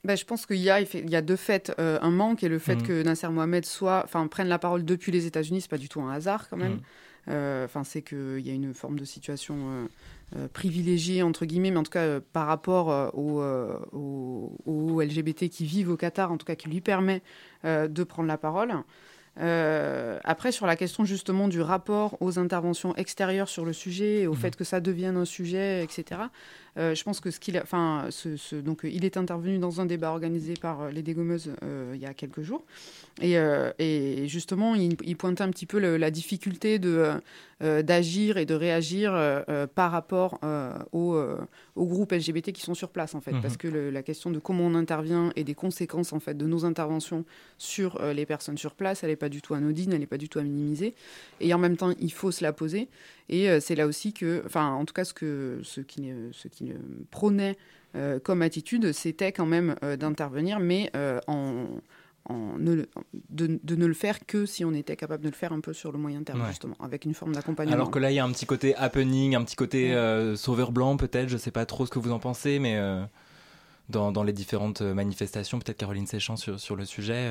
Ben, je pense qu'il y a, effe- il y a de fait euh, un manque et le fait Mhm. que Nasser Mohamed soit, enfin, prenne la parole depuis les États-Unis, c'est pas du tout un hasard quand même. Euh, Enfin, c'est qu'il y a une forme de situation euh, privilégiée entre guillemets, mais en tout cas euh, par rapport euh, aux, LGBT qui vivent au Qatar, en tout cas qui lui permet de prendre la parole. Après, sur la question justement du rapport aux interventions extérieures sur le sujet et au fait que ça devienne un sujet, etc. euh, je pense que ce qu'il a, enfin, ce, ce- donc euh, il est intervenu dans un débat organisé par euh, les dégommeuses il y a quelques jours, et, et justement, il, il pointait un petit peu le- la difficulté de d'agir et de réagir par rapport aux, aux groupes LGBT qui sont sur place en fait, Mhm. parce que le- la question de comment on intervient et des conséquences en fait de nos interventions sur les personnes sur place, elle n'est pas du tout anodine, elle n'est pas du tout à minimiser. Et en même temps, il faut se la poser. Et euh, c'est là aussi que, enfin, en tout cas, ce que ce qui, ne- ce qui ne prônait euh, comme attitude, c'était quand même euh, d'intervenir, mais euh, en, en ne le- de, de ne le faire que si on était capable de le faire un peu sur le moyen terme, Ouais. justement, avec une forme d'accompagnement. Alors que là, il y a un petit côté happening, un petit côté sauveur blanc, peut-être. Je sais pas trop ce que vous en pensez, mais dans, dans les différentes manifestations, peut-être Caroline Séchant sur, sur le sujet.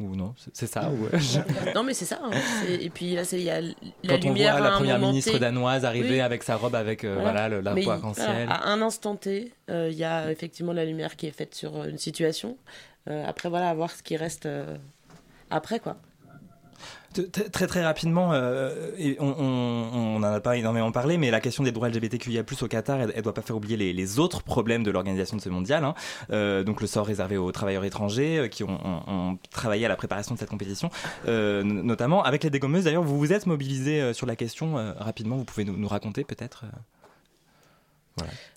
Euh, ou non C'est ça ou... Non, mais c'est ça. Hein. Et puis là, il y a la Quand lumière. on voit la première moment ministre T. danoise arriver Oui. avec sa robe avec euh, voilà. le l'arbre il- arc-en-ciel. voilà, à un instant T, euh, il y a effectivement la lumière qui est faite sur euh, une situation. Euh, après, voilà, à voir ce qui reste euh, après, quoi. Très très rapidement, euh, on, on, en a pas énormément parlé, mais la question des droits LGBTQIA+ au Qatar, elle, elle doit pas faire oublier les, autres problèmes de l'organisation de ce mondial. hein. Euh, donc le sort réservé aux travailleurs étrangers euh, qui ont, travaillé à la préparation de cette compétition, notamment avec les dégommeuses. D'ailleurs, vous vous êtes mobilisé sur la question rapidement. Vous pouvez nous, raconter peut-être.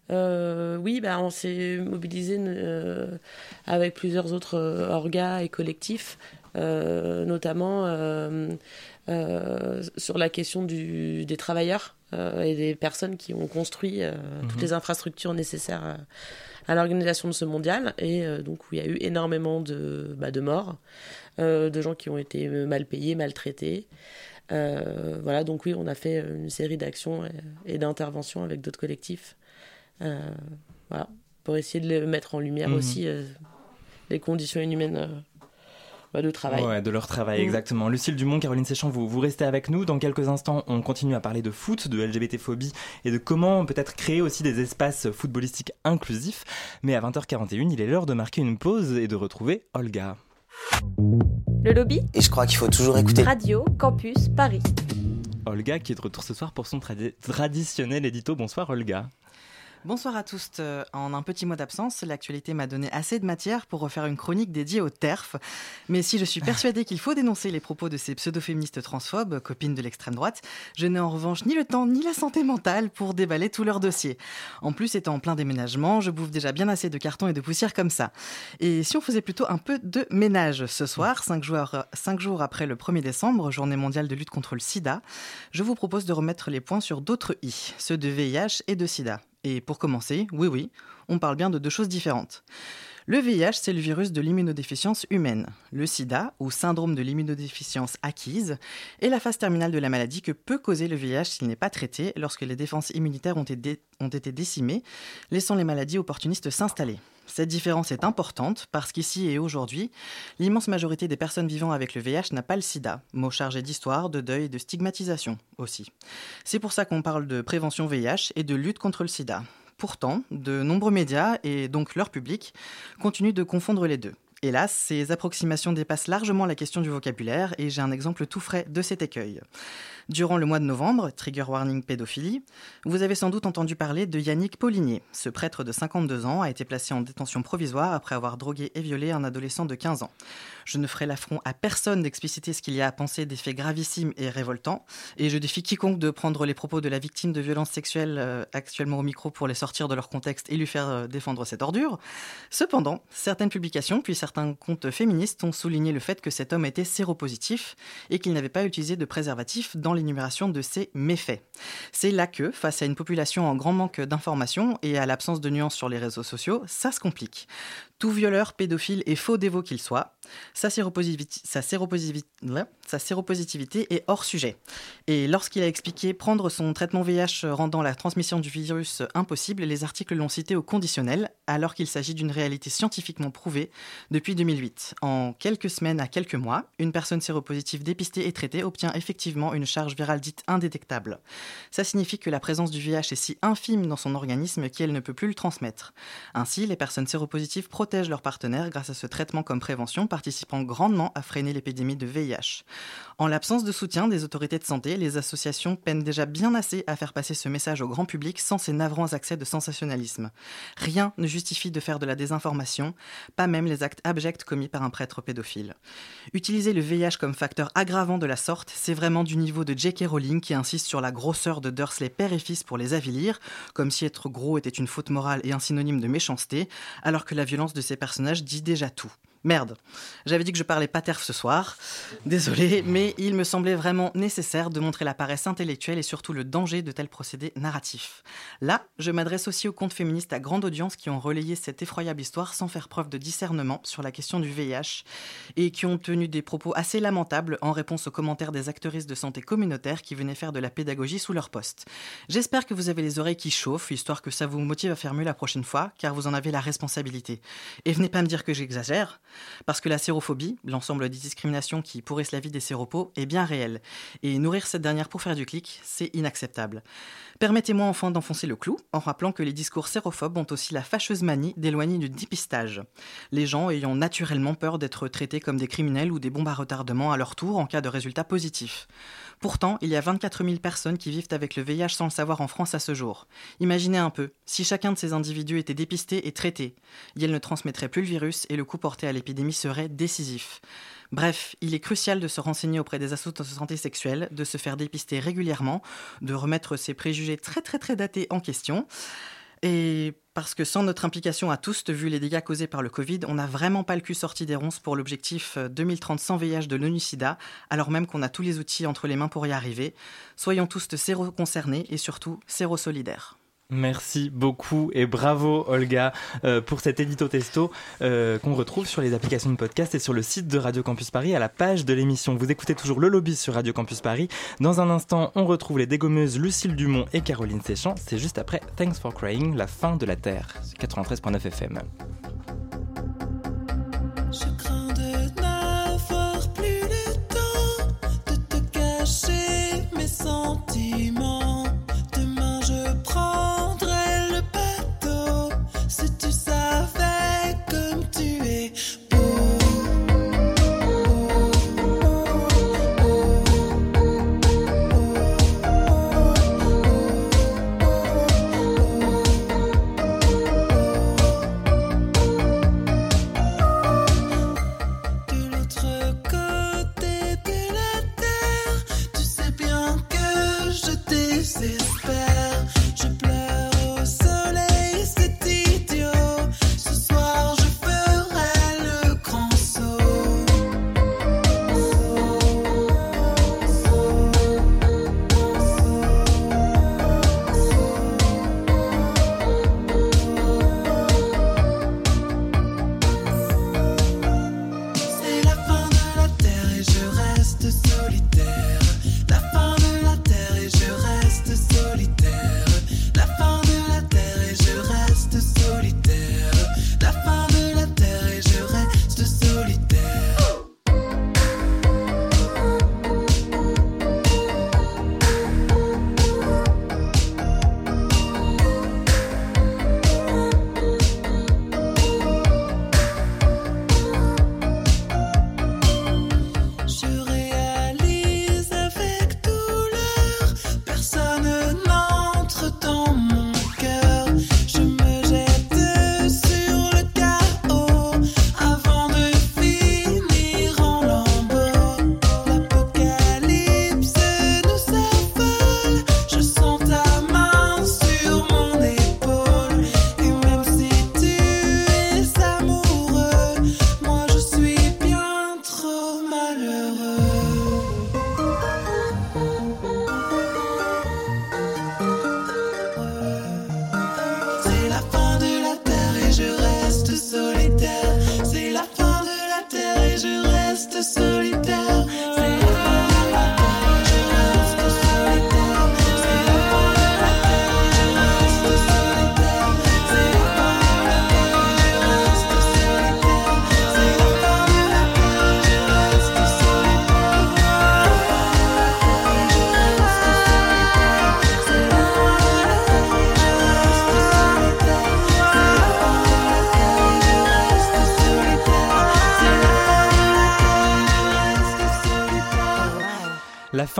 oui, bah, on s'est mobilisé avec plusieurs autres orgas et collectifs, notamment euh, euh, sur la question du, des travailleurs euh, et des personnes qui ont construit euh, toutes Mhm. les infrastructures nécessaires à, l'organisation de ce mondial, et euh, donc où il y a eu énormément de, bah, de morts, euh, de gens qui ont été euh, mal payés, maltraités. Euh, voilà, donc oui, on a fait une série d'actions et, et d'interventions avec d'autres collectifs. Euh, voilà, pour essayer de les mettre en lumière Mhm. aussi euh, les conditions inhumaines euh, de travail. Ouais, de leur travail, Mm. exactement. Lucille Dumont, Caroline Séchant, vous, vous restez avec nous. Dans quelques instants, on continue à parler de foot, de LGBT-phobie et de comment peut-être créer aussi des espaces footballistiques inclusifs. Mais à 20h41, il est l'heure de marquer une pause et de retrouver Olga. Le lobby Et je crois qu'il faut toujours écouter. Radio Campus Paris. Olga qui est de retour ce soir pour son tradi- traditionnel édito. Bonsoir Olga. Bonsoir à tous. Euh, En un petit mois d'absence, l'actualité m'a donné assez de matière pour refaire une chronique dédiée au TERF. Mais si je suis persuadée qu'il faut dénoncer les propos de ces pseudo-féministes transphobes, copines de l'extrême droite, je n'ai en revanche ni le temps ni la santé mentale pour déballer tout leur dossier. En plus, étant en plein déménagement, je bouffe déjà bien assez de cartons et de poussière comme ça. Et si on faisait plutôt un peu de ménage ce soir, cinq jours, jours après le 1er décembre, journée mondiale de lutte contre le sida, je vous propose de remettre les points sur d'autres I, ceux de VIH et de sida. Et pour commencer, oui oui, on parle bien de deux choses différentes. Le VIH, c'est le virus de l'immunodéficience humaine. Le sida, ou syndrome de l'immunodéficience acquise, est la phase terminale de la maladie que peut causer le VIH s'il n'est pas traité lorsque les défenses immunitaires ont été, décimées, laissant les maladies opportunistes s'installer. Cette différence est importante parce qu'ici et aujourd'hui, l'immense majorité des personnes vivant avec le VIH n'a pas le sida, mot chargé d'histoire, de deuil et de stigmatisation aussi. C'est pour ça qu'on parle de prévention VIH et de lutte contre le sida. Pourtant, de nombreux médias, et donc leur public, continuent de confondre les deux. Hélas, ces approximations dépassent largement la question du vocabulaire et j'ai un exemple tout frais de cet écueil. Durant le mois de novembre, trigger warning pédophilie, vous avez sans doute entendu parler de Yannick Paulinier. Ce prêtre de 52 ans a été placé en détention provisoire après avoir drogué et violé un adolescent de 15 ans. Je ne ferai l'affront à personne d'expliciter ce qu'il y a à penser des faits gravissimes et révoltants, et je défie quiconque de prendre les propos de la victime de violences sexuelles euh, actuellement au micro pour les sortir de leur contexte et lui faire euh, défendre cette ordure. Cependant, certaines publications puis comptes féministes ont souligné le fait que cet homme était séropositif et qu'il n'avait pas utilisé de préservatif dans l'énumération de ses méfaits. C'est là que, face à une population en grand manque d'informations et à l'absence de nuances sur les réseaux sociaux, ça se complique. Tout violeur, pédophile et faux dévot qu'il soit, sa séropositivité, est hors sujet. Et lorsqu'il a expliqué prendre son traitement VIH rendant la transmission du virus impossible, les articles l'ont cité au conditionnel, alors qu'il s'agit d'une réalité scientifiquement prouvée depuis 2008. En quelques semaines à quelques mois, une personne séropositive dépistée et traitée obtient effectivement une charge virale dite indétectable. Ça signifie que la présence du VIH est si infime dans son organisme qu'elle ne peut plus le transmettre. Ainsi, les personnes séropositives protègent leurs partenaires grâce à ce traitement comme prévention, participant grandement à freiner l'épidémie de VIH. En l'absence de soutien des autorités de santé, les associations peinent déjà bien assez à faire passer ce message au grand public sans ces navrants accès de sensationnalisme. Rien ne justifie de faire de la désinformation, pas même les actes abjects commis par un prêtre pédophile. Utiliser le VIH comme facteur aggravant de la sorte, c'est vraiment du niveau de J.K. Rowling qui insiste sur la grosseur de Dursley père et fils pour les avilir, comme si être gros était une faute morale et un synonyme de méchanceté, alors que la violence de ces personnages dit déjà tout. Merde, j'avais dit que je parlais pas terf ce soir. Désolé, mais il me semblait vraiment nécessaire de montrer la paresse intellectuelle et surtout le danger de tels procédés narratifs. Là, je m'adresse aussi aux comptes féministes à grande audience qui ont relayé cette effroyable histoire sans faire preuve de discernement sur la question du VIH et qui ont tenu des propos assez lamentables en réponse aux commentaires des actrices de santé communautaire qui venaient faire de la pédagogie sous leur poste. J'espère que vous avez les oreilles qui chauffent, histoire que ça vous motive à faire mieux la prochaine fois, car vous en avez la responsabilité. Et venez pas me dire que j'exagère. Parce que la sérophobie, l'ensemble des discriminations qui pourrissent la vie des séropos, est bien réelle. Et nourrir cette dernière pour faire du clic, c'est inacceptable. Permettez-moi enfin d'enfoncer le clou en rappelant que les discours sérophobes ont aussi la fâcheuse manie d'éloigner du dépistage. Les gens ayant naturellement peur d'être traités comme des criminels ou des bombes à retardement à leur tour en cas de résultats positifs. Pourtant, il y a 24 000 personnes qui vivent avec le VIH sans le savoir en France à ce jour. Imaginez un peu, si chacun de ces individus était dépisté et traité, Yale ne transmettrait plus le virus et le coup porté à l'épidémie serait décisif. Bref, il est crucial de se renseigner auprès des associations de santé sexuelle, de se faire dépister régulièrement, de remettre ses préjugés très très très datés en question. Et parce que sans notre implication à tous, vu les dégâts causés par le Covid, on n'a vraiment pas le cul sorti des ronces pour l'objectif 2030 sans VIH de l'ONU-SIDA, alors même qu'on a tous les outils entre les mains pour y arriver. Soyons tous séro-concernés et surtout séro-solidaires. Merci beaucoup et bravo Olga euh, pour cet édito testo euh, qu'on retrouve sur les applications de podcast et sur le site de Radio Campus Paris à la page de l'émission. Vous écoutez toujours le lobby sur Radio Campus Paris. Dans un instant, on retrouve les dégommeuses Lucille Dumont et Caroline Séchant. C'est juste après Thanks for Crying, la fin de la Terre, 93.9 FM.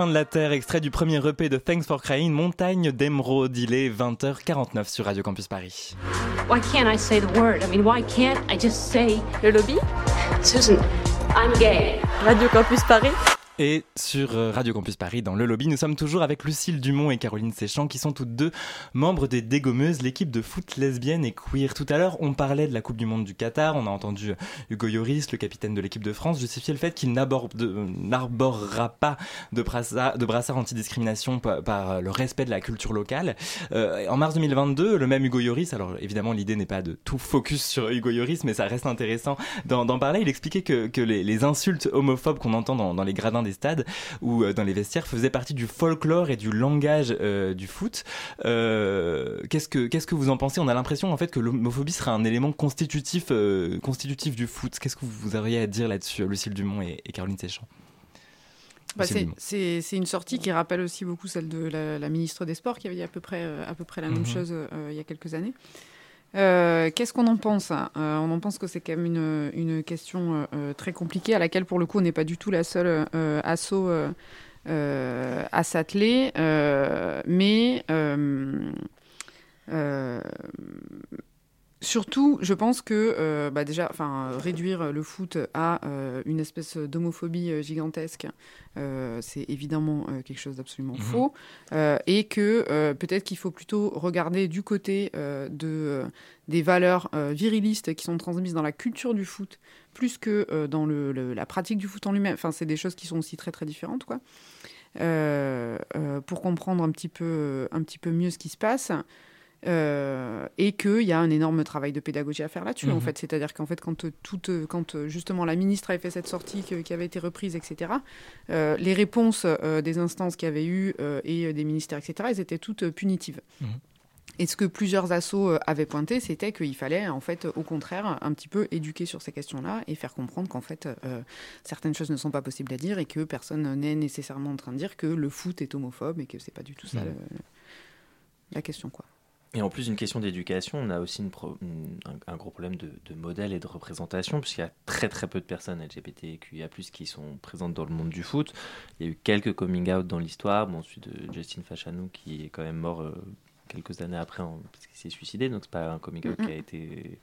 De la Terre, extrait du premier EP de Thanks for Crying, Montagne d'émeraude. Il est 20h49 sur Radio Campus Paris. Why can't I say the word? I mean, why can't I just say le lobby? Susan, I'm gay. Radio Campus Paris. Et sur euh, Radio Campus Paris, dans le lobby, nous sommes toujours avec Lucille Dumont et Caroline Séchant, qui sont toutes deux membres des Dégommeuses, l'équipe de foot lesbienne et queer. Tout à l'heure, on parlait de la Coupe du Monde du Qatar, on a entendu Hugo Yoris, le capitaine de l'équipe de France, justifier le fait qu'il n'arborera pas de brassard, anti-discrimination par, le respect de la culture locale. Euh, en mars 2022, le même Hugo Yoris, alors évidemment l'idée n'est pas de tout focus sur Hugo Yoris, mais ça reste intéressant d'en parler, il expliquait que, les, insultes homophobes qu'on entend dans, dans les gradins des des stades ou dans les vestiaires faisait partie du folklore et du langage du foot. qu'est-ce que qu'est-ce que vous en pensez? On a l'impression en fait que l'homophobie serait un élément constitutif constitutif du foot. Qu'est-ce que vous auriez à dire là-dessus, Lucille Dumont et, et Caroline Séchant bah, c'est une sortie qui rappelle aussi beaucoup celle de la, ministre des Sports qui avait dit à peu près, à peu près la même mhm. chose il y a quelques années. Euh, qu'est-ce qu'on en pense hein euh, On en pense que c'est quand même une, question euh, très compliquée à laquelle, pour le coup, on n'est pas du tout la seule assaut à s'atteler. mais Surtout, je pense que euh, bah déjà, enfin, réduire le foot à euh, une espèce d'homophobie euh, gigantesque, c'est évidemment quelque chose d'absolument mhm. faux, et que peut-être qu'il faut plutôt regarder du côté de des valeurs virilistes qui sont transmises dans la culture du foot, plus que dans le, la pratique du foot en lui-même. Enfin, c'est des choses qui sont aussi très très différentes, quoi. pour comprendre un petit peu un petit peu mieux ce qui se passe. Euh, et qu'il y a un énorme travail de pédagogie à faire là-dessus, en mhm. fait. C'est-à-dire qu'en fait, quand, toute, quand justement la ministre avait fait cette sortie qui avait été reprise, etc., euh, les réponses euh, des instances qui avaient eu et des ministères, etc., elles étaient toutes punitives. Mhm. Et ce que plusieurs assos avaient pointé, c'était qu'il fallait, en fait, au contraire, un petit peu éduquer sur ces questions-là et faire comprendre qu'en fait, certaines choses ne sont pas possibles à dire et que personne n'est nécessairement en train de dire que le foot est homophobe et que c'est pas du tout ça la question, quoi. Et en plus d'une question d'éducation, on a aussi une un, gros problème de, modèle et de représentation, puisqu'il y a très très peu de personnes LGBTQIA+, qui sont présentes dans le monde du foot. Il y a eu quelques coming out dans l'histoire, bon, celui de Justin Fachanou qui est quand même mort euh, quelques années après, parce qu'il s'est suicidé, donc c'est pas un coming out qui a été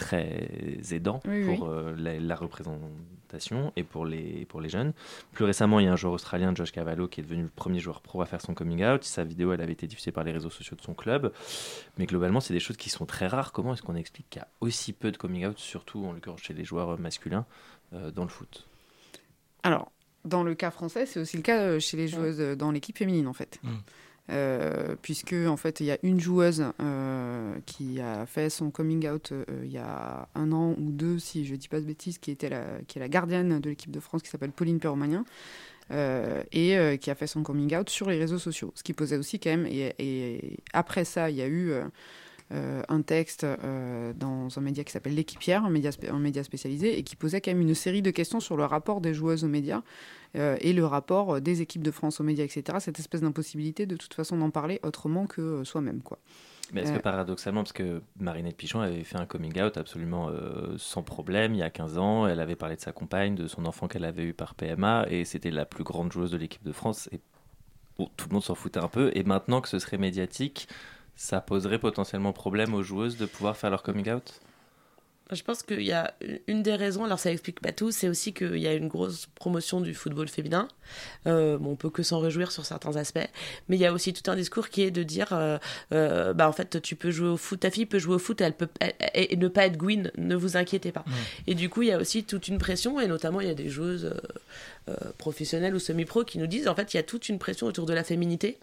très aidant pour euh, la, représentation et pour les, pour les jeunes. Plus récemment, il y a un joueur australien, Josh Cavallo, qui est devenu le premier joueur pro à faire son coming out. Sa vidéo, elle avait été diffusée par les réseaux sociaux de son club. Mais globalement, c'est des choses qui sont très rares. Comment est-ce qu'on explique qu'il y a aussi peu de coming out, surtout en l'occurrence chez les joueurs masculins, euh, dans le foot? Alors, dans le cas français, c'est aussi le cas euh, chez les joueuses dans l'équipe féminine, en fait. Mmh. Euh, puisque en fait il y a une joueuse euh, qui a fait son coming out euh, il y a un an ou deux, si je dis pas de bêtises, qui était la, qui est la gardienne de l'équipe de France, qui s'appelle Pauline Perromanien. et qui a fait son coming out sur les réseaux sociaux. Ce qui posait aussi quand même, et, après ça, il y a eu un texte dans un média qui s'appelle L'équipière, un média, un média spécialisé, et qui posait quand même une série de questions sur le rapport des joueuses aux médias, euh, et le rapport euh, des équipes de France aux médias, etc. Cette espèce d'impossibilité de toute façon d'en parler autrement que euh, soi-même. quoi. Mais est-ce que paradoxalement, parce que Marinette Pichon avait fait un coming out absolument sans problème il y a 15 ans, elle avait parlé de sa compagne, de son enfant qu'elle avait eu par PMA, et c'était la plus grande joueuse de l'équipe de France, et tout le monde s'en foutait un peu, et maintenant que ce serait médiatique, ça poserait potentiellement problème aux joueuses de pouvoir faire leur coming out? Je pense qu'il y a une des raisons, alors ça explique pas tout, c'est aussi qu'il y a une grosse promotion du football féminin. Euh, bon, on peut que s'en réjouir sur certains aspects, mais il y a aussi tout un discours qui est de dire, euh, euh, bah en fait, tu peux jouer au foot, ta fille peut jouer au foot, elle peut et ne pas être Gwyn, ne vous inquiétez pas. Et du coup, il y a aussi toute une pression, et notamment il y a des joueuses euh, professionnels ou semi-pro qui nous disent en fait il y a toute une pression autour de la féminité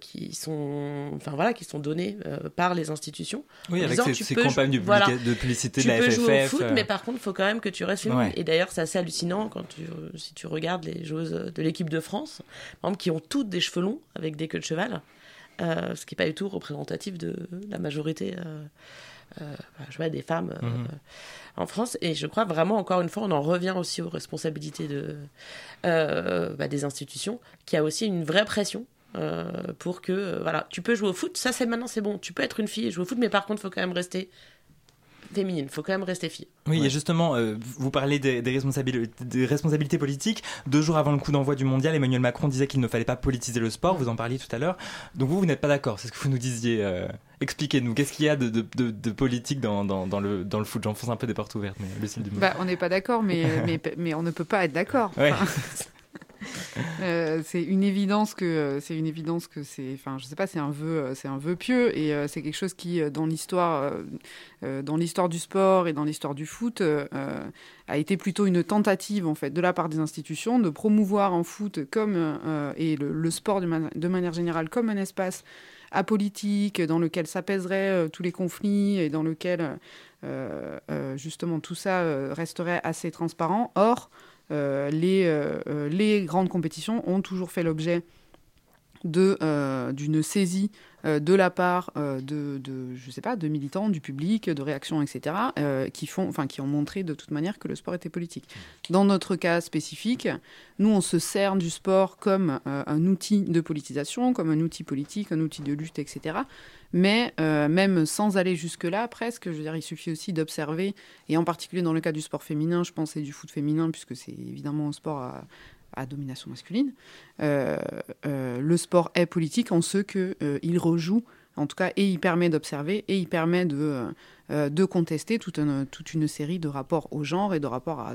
qui sont enfin voilà qui sont données par les institutions. Oui, avec ces, campagnes de, publicité de la FFF. Peux jouer au foot, mais par contre il faut quand même que tu restes féminine. Et d'ailleurs c'est assez hallucinant quand tu si tu regardes les joueuses de l'équipe de France, par exemple, qui ont toutes des cheveux longs avec des queues de cheval, ce qui n'est pas du tout représentatif de la majorité. je vois des femmes mhm en France. Et je crois vraiment, encore une fois, on en revient aussi aux responsabilités de, euh, bah, des institutions, qui a aussi une vraie pression euh, pour que, euh, voilà, tu peux jouer au foot, ça c'est maintenant c'est bon, tu peux être une fille et jouer au foot, mais par contre, il faut quand même rester féminine, il faut quand même rester fille. Oui, et justement, euh, vous parlez des, responsabilités, des, responsabilités, politiques. Deux jours avant le coup d'envoi du mondial, Emmanuel Macron disait qu'il ne fallait pas politiser le sport, vous en parliez tout à l'heure. Donc vous, vous n'êtes pas d'accord, c'est ce que vous nous disiez. Euh, expliquez-nous, qu'est-ce qu'il y a de, de, politique dans, dans, dans, le, dans le foot? J'enfonce un peu des portes ouvertes, mais Lucille. Bah, on n'est pas d'accord, mais, mais, mais, on ne peut pas être d'accord. Euh, c'est une évidence que euh, c'est une évidence que c'est enfin je sais pas c'est un vœu euh, c'est un vœu pieux et c'est quelque chose qui dans l'histoire dans l'histoire du sport et dans l'histoire du foot a été plutôt une tentative en fait de la part des institutions de promouvoir en foot comme et le, sport de, manière générale comme un espace apolitique dans lequel s'apaiseraient tous les conflits et dans lequel justement tout ça resterait assez transparent. Or les, les grandes compétitions ont toujours fait l'objet d'une saisie euh, de la part euh, de, je sais pas, de militants, du public, de réactions, etc., euh, qui, font, qui ont montré de toute manière que le sport était politique. Dans notre cas spécifique, nous, on se sert du sport comme un outil de politisation, comme un outil politique, un outil de lutte, etc. Mais même sans aller jusque-là, presque, je veux dire, il suffit aussi d'observer, et en particulier dans le cas du sport féminin, je pense, et du foot féminin, puisque c'est évidemment un sport à, à domination masculine, euh, euh, le sport est politique en ce qu'il euh, rejoue, en tout cas, et il permet d'observer, et il permet de, euh, de contester toute une, toute une série de rapports au genre et de rapports à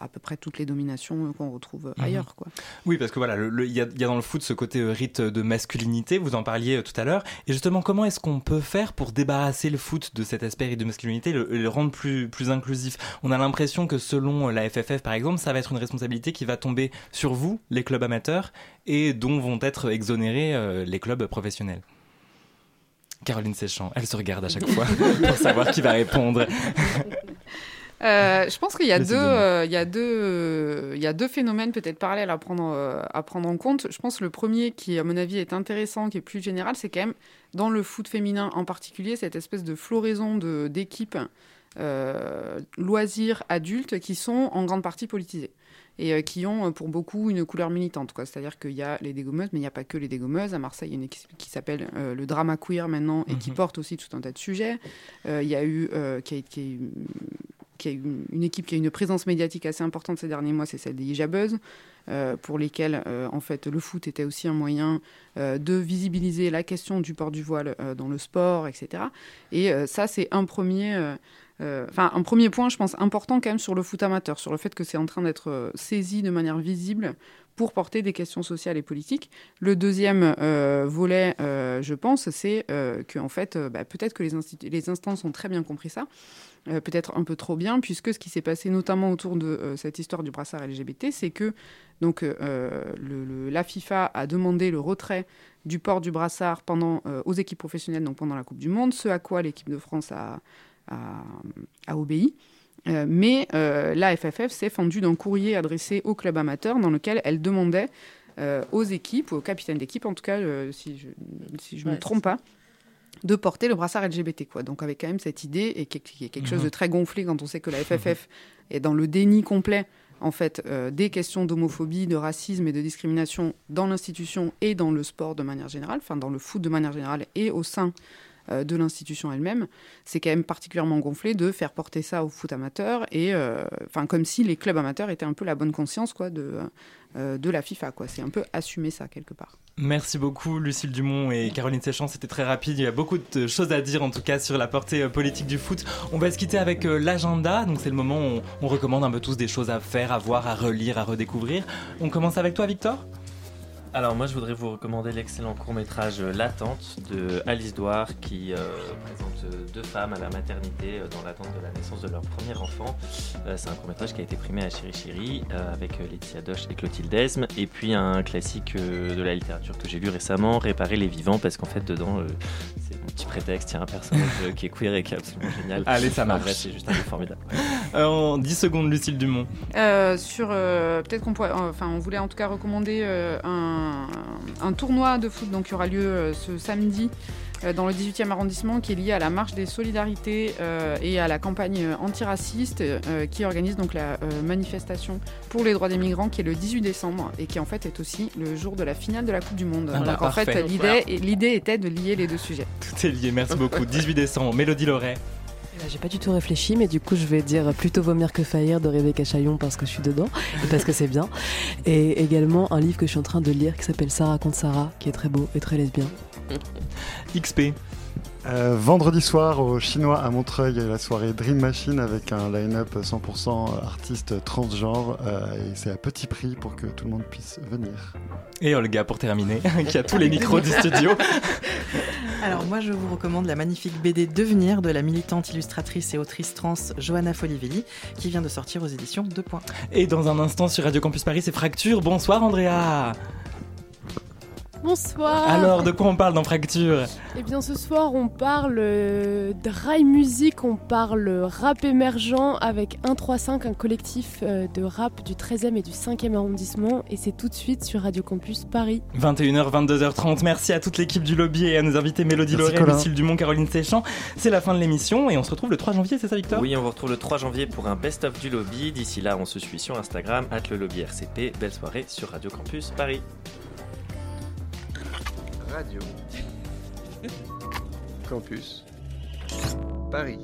à, peu près toutes les dominations qu'on retrouve mhm. ailleurs. Quoi. Oui, parce que voilà, il y, a dans le foot ce côté euh, rite de masculinité, vous en parliez euh, tout à l'heure. Et justement, comment est-ce qu'on peut faire pour débarrasser le foot de cet aspect rite de masculinité, le, le rendre plus, plus inclusif? On a l'impression que selon la FFF, par exemple, ça va être une responsabilité qui va tomber sur vous, les clubs amateurs, et dont vont être exonérés les clubs professionnels. Caroline Séchant, elle se regarde à chaque fois pour savoir qui va répondre. Euh, je pense qu'il y a deux, euh, y a deux, il y a deux phénomènes peut-être parallèles à prendre, euh, à prendre en compte. Je pense que le premier, qui à mon avis est intéressant, qui est plus général, c'est quand même dans le foot féminin en particulier cette espèce de floraison de d'équipes loisirs adultes qui sont en grande partie politisées et euh, qui ont euh, pour beaucoup une couleur militante. C'est-à-dire qu'il y a les dégommeuses, mais il n'y a pas que les dégommeuses. À Marseille, il y a une équipe qui s'appelle euh, le Drama Queer maintenant et qui mhm. porte aussi tout un tas de sujets. il y a eu, qui a, qui qui a une équipe qui a une présence médiatique assez importante ces derniers mois, c'est celle des Hijabeuses, pour lesquelles en fait le foot était aussi un moyen de visibiliser la question du port du voile dans le sport, etc. Et ça, c'est un premier enfin, un premier point, je pense, important quand même sur le foot amateur, sur le fait que c'est en train d'être euh, saisi de manière visible pour porter des questions sociales et politiques. Le deuxième euh, volet, je pense, c'est que en fait, bah, peut-être que les, instances ont très bien compris ça, peut-être un peu trop bien, puisque ce qui s'est passé notamment autour de cette histoire du brassard LGBT, c'est que donc la FIFA a demandé le retrait du port du brassard pendant, aux équipes professionnelles, donc pendant la Coupe du Monde, ce à quoi l'équipe de France a, a, obéi. Euh, mais euh, la FFF s'est fendue d'un courrier adressé au club amateur dans lequel elle demandait euh, aux équipes, aux capitaines d'équipe en tout cas, si je ne si je me trompe pas, de porter le brassard LGBT. Quoi. Donc avec quand même cette idée, et qui, est quelque chose de mhm. très gonflé quand on sait que la FFF est dans le déni complet en fait, des questions d'homophobie, de racisme et de discrimination dans l'institution et dans le sport de manière générale, enfin dans le foot de manière générale et au sein euh, de l'institution elle-même, c'est quand même particulièrement gonflé de faire porter ça au foot amateur et euh, enfin comme si les clubs amateurs étaient un peu la bonne conscience quoi de euh, de la FIFA quoi. C'est un peu assumer ça quelque part. Merci beaucoup Lucille Dumont et Caroline Séchant, c'était très rapide, il y a beaucoup de choses à dire en tout cas sur la portée politique du foot. On va se quitter avec l'agenda, donc c'est le moment où on recommande un peu tous des choses à faire, à voir, à relire, à redécouvrir. On commence avec toi Victor? Alors moi je voudrais vous recommander l'excellent court métrage L'attente de Alice Douard qui euh, présente euh, deux femmes à la maternité euh, dans l'attente de la naissance de leur premier enfant. c'est un court métrage qui a été primé à Chiri Chiri avec Laetitia Doche et Clotilde Esme et puis un classique de la littérature que j'ai lu récemment, Réparer les vivants parce qu'en fait dedans petit prétexte, il y a un personnage qui est queer et qui est absolument génial. Allez ça marche. c'est juste un peu formidable. en 10 secondes Lucille Dumont. sur peut-être qu'on pourrait, enfin on voulait en tout cas recommander un un, tournoi de foot donc, qui aura lieu euh, ce samedi euh, dans le 18e arrondissement qui est lié à la marche des solidarités euh, et à la campagne antiraciste qui organise donc la manifestation pour les droits des migrants qui est le 18 décembre et qui en fait est aussi le jour de la finale de la Coupe du Monde. Ah bah, donc en fait l'idée était de lier les deux sujets. Tout est lié, merci beaucoup. 18 décembre, Mélodie Loret. J'ai pas du tout réfléchi, mais du coup, je vais dire plutôt vomir que faillir de Rebecca Chaillon parce que je suis dedans et parce que c'est bien. Et également un livre que je suis en train de lire qui s'appelle Sarah contre Sarah, qui est très beau et très lesbien. XP. Euh, vendredi soir au Chinois à Montreuil, il y a la soirée Dream Machine avec un line-up 100% artiste transgenre euh, et c'est à petit prix pour que tout le monde puisse venir. Et Olga pour terminer, qui a tous les micros du studio. Alors moi je vous recommande la magnifique BD Devenir de la militante illustratrice et autrice trans Johanna Folivelli qui vient de sortir aux éditions De Points. Et dans un instant sur Radio Campus Paris c'est Fracture. Bonsoir Andrea. Bonsoir. Alors, de quoi on parle dans Fracture? Eh bien, ce soir, on parle euh, dry music, on parle rap émergent avec 135, un collectif euh, de rap du 13e et du 5e arrondissement. Et c'est tout de suite sur Radio Campus Paris. 21h, 22h30. Merci à toute l'équipe du lobby et à nos invités Mélodie Lauré, Lucille Dumont, Caroline Séchant. C'est la fin de l'émission et on se retrouve le 3 janvier, c'est ça, Victor? Oui, on vous retrouve le 3 janvier pour un best-of du lobby. D'ici là, on se suit sur Instagram, at le lobby RCP. Belle soirée sur Radio Campus Paris. Radio Campus Paris.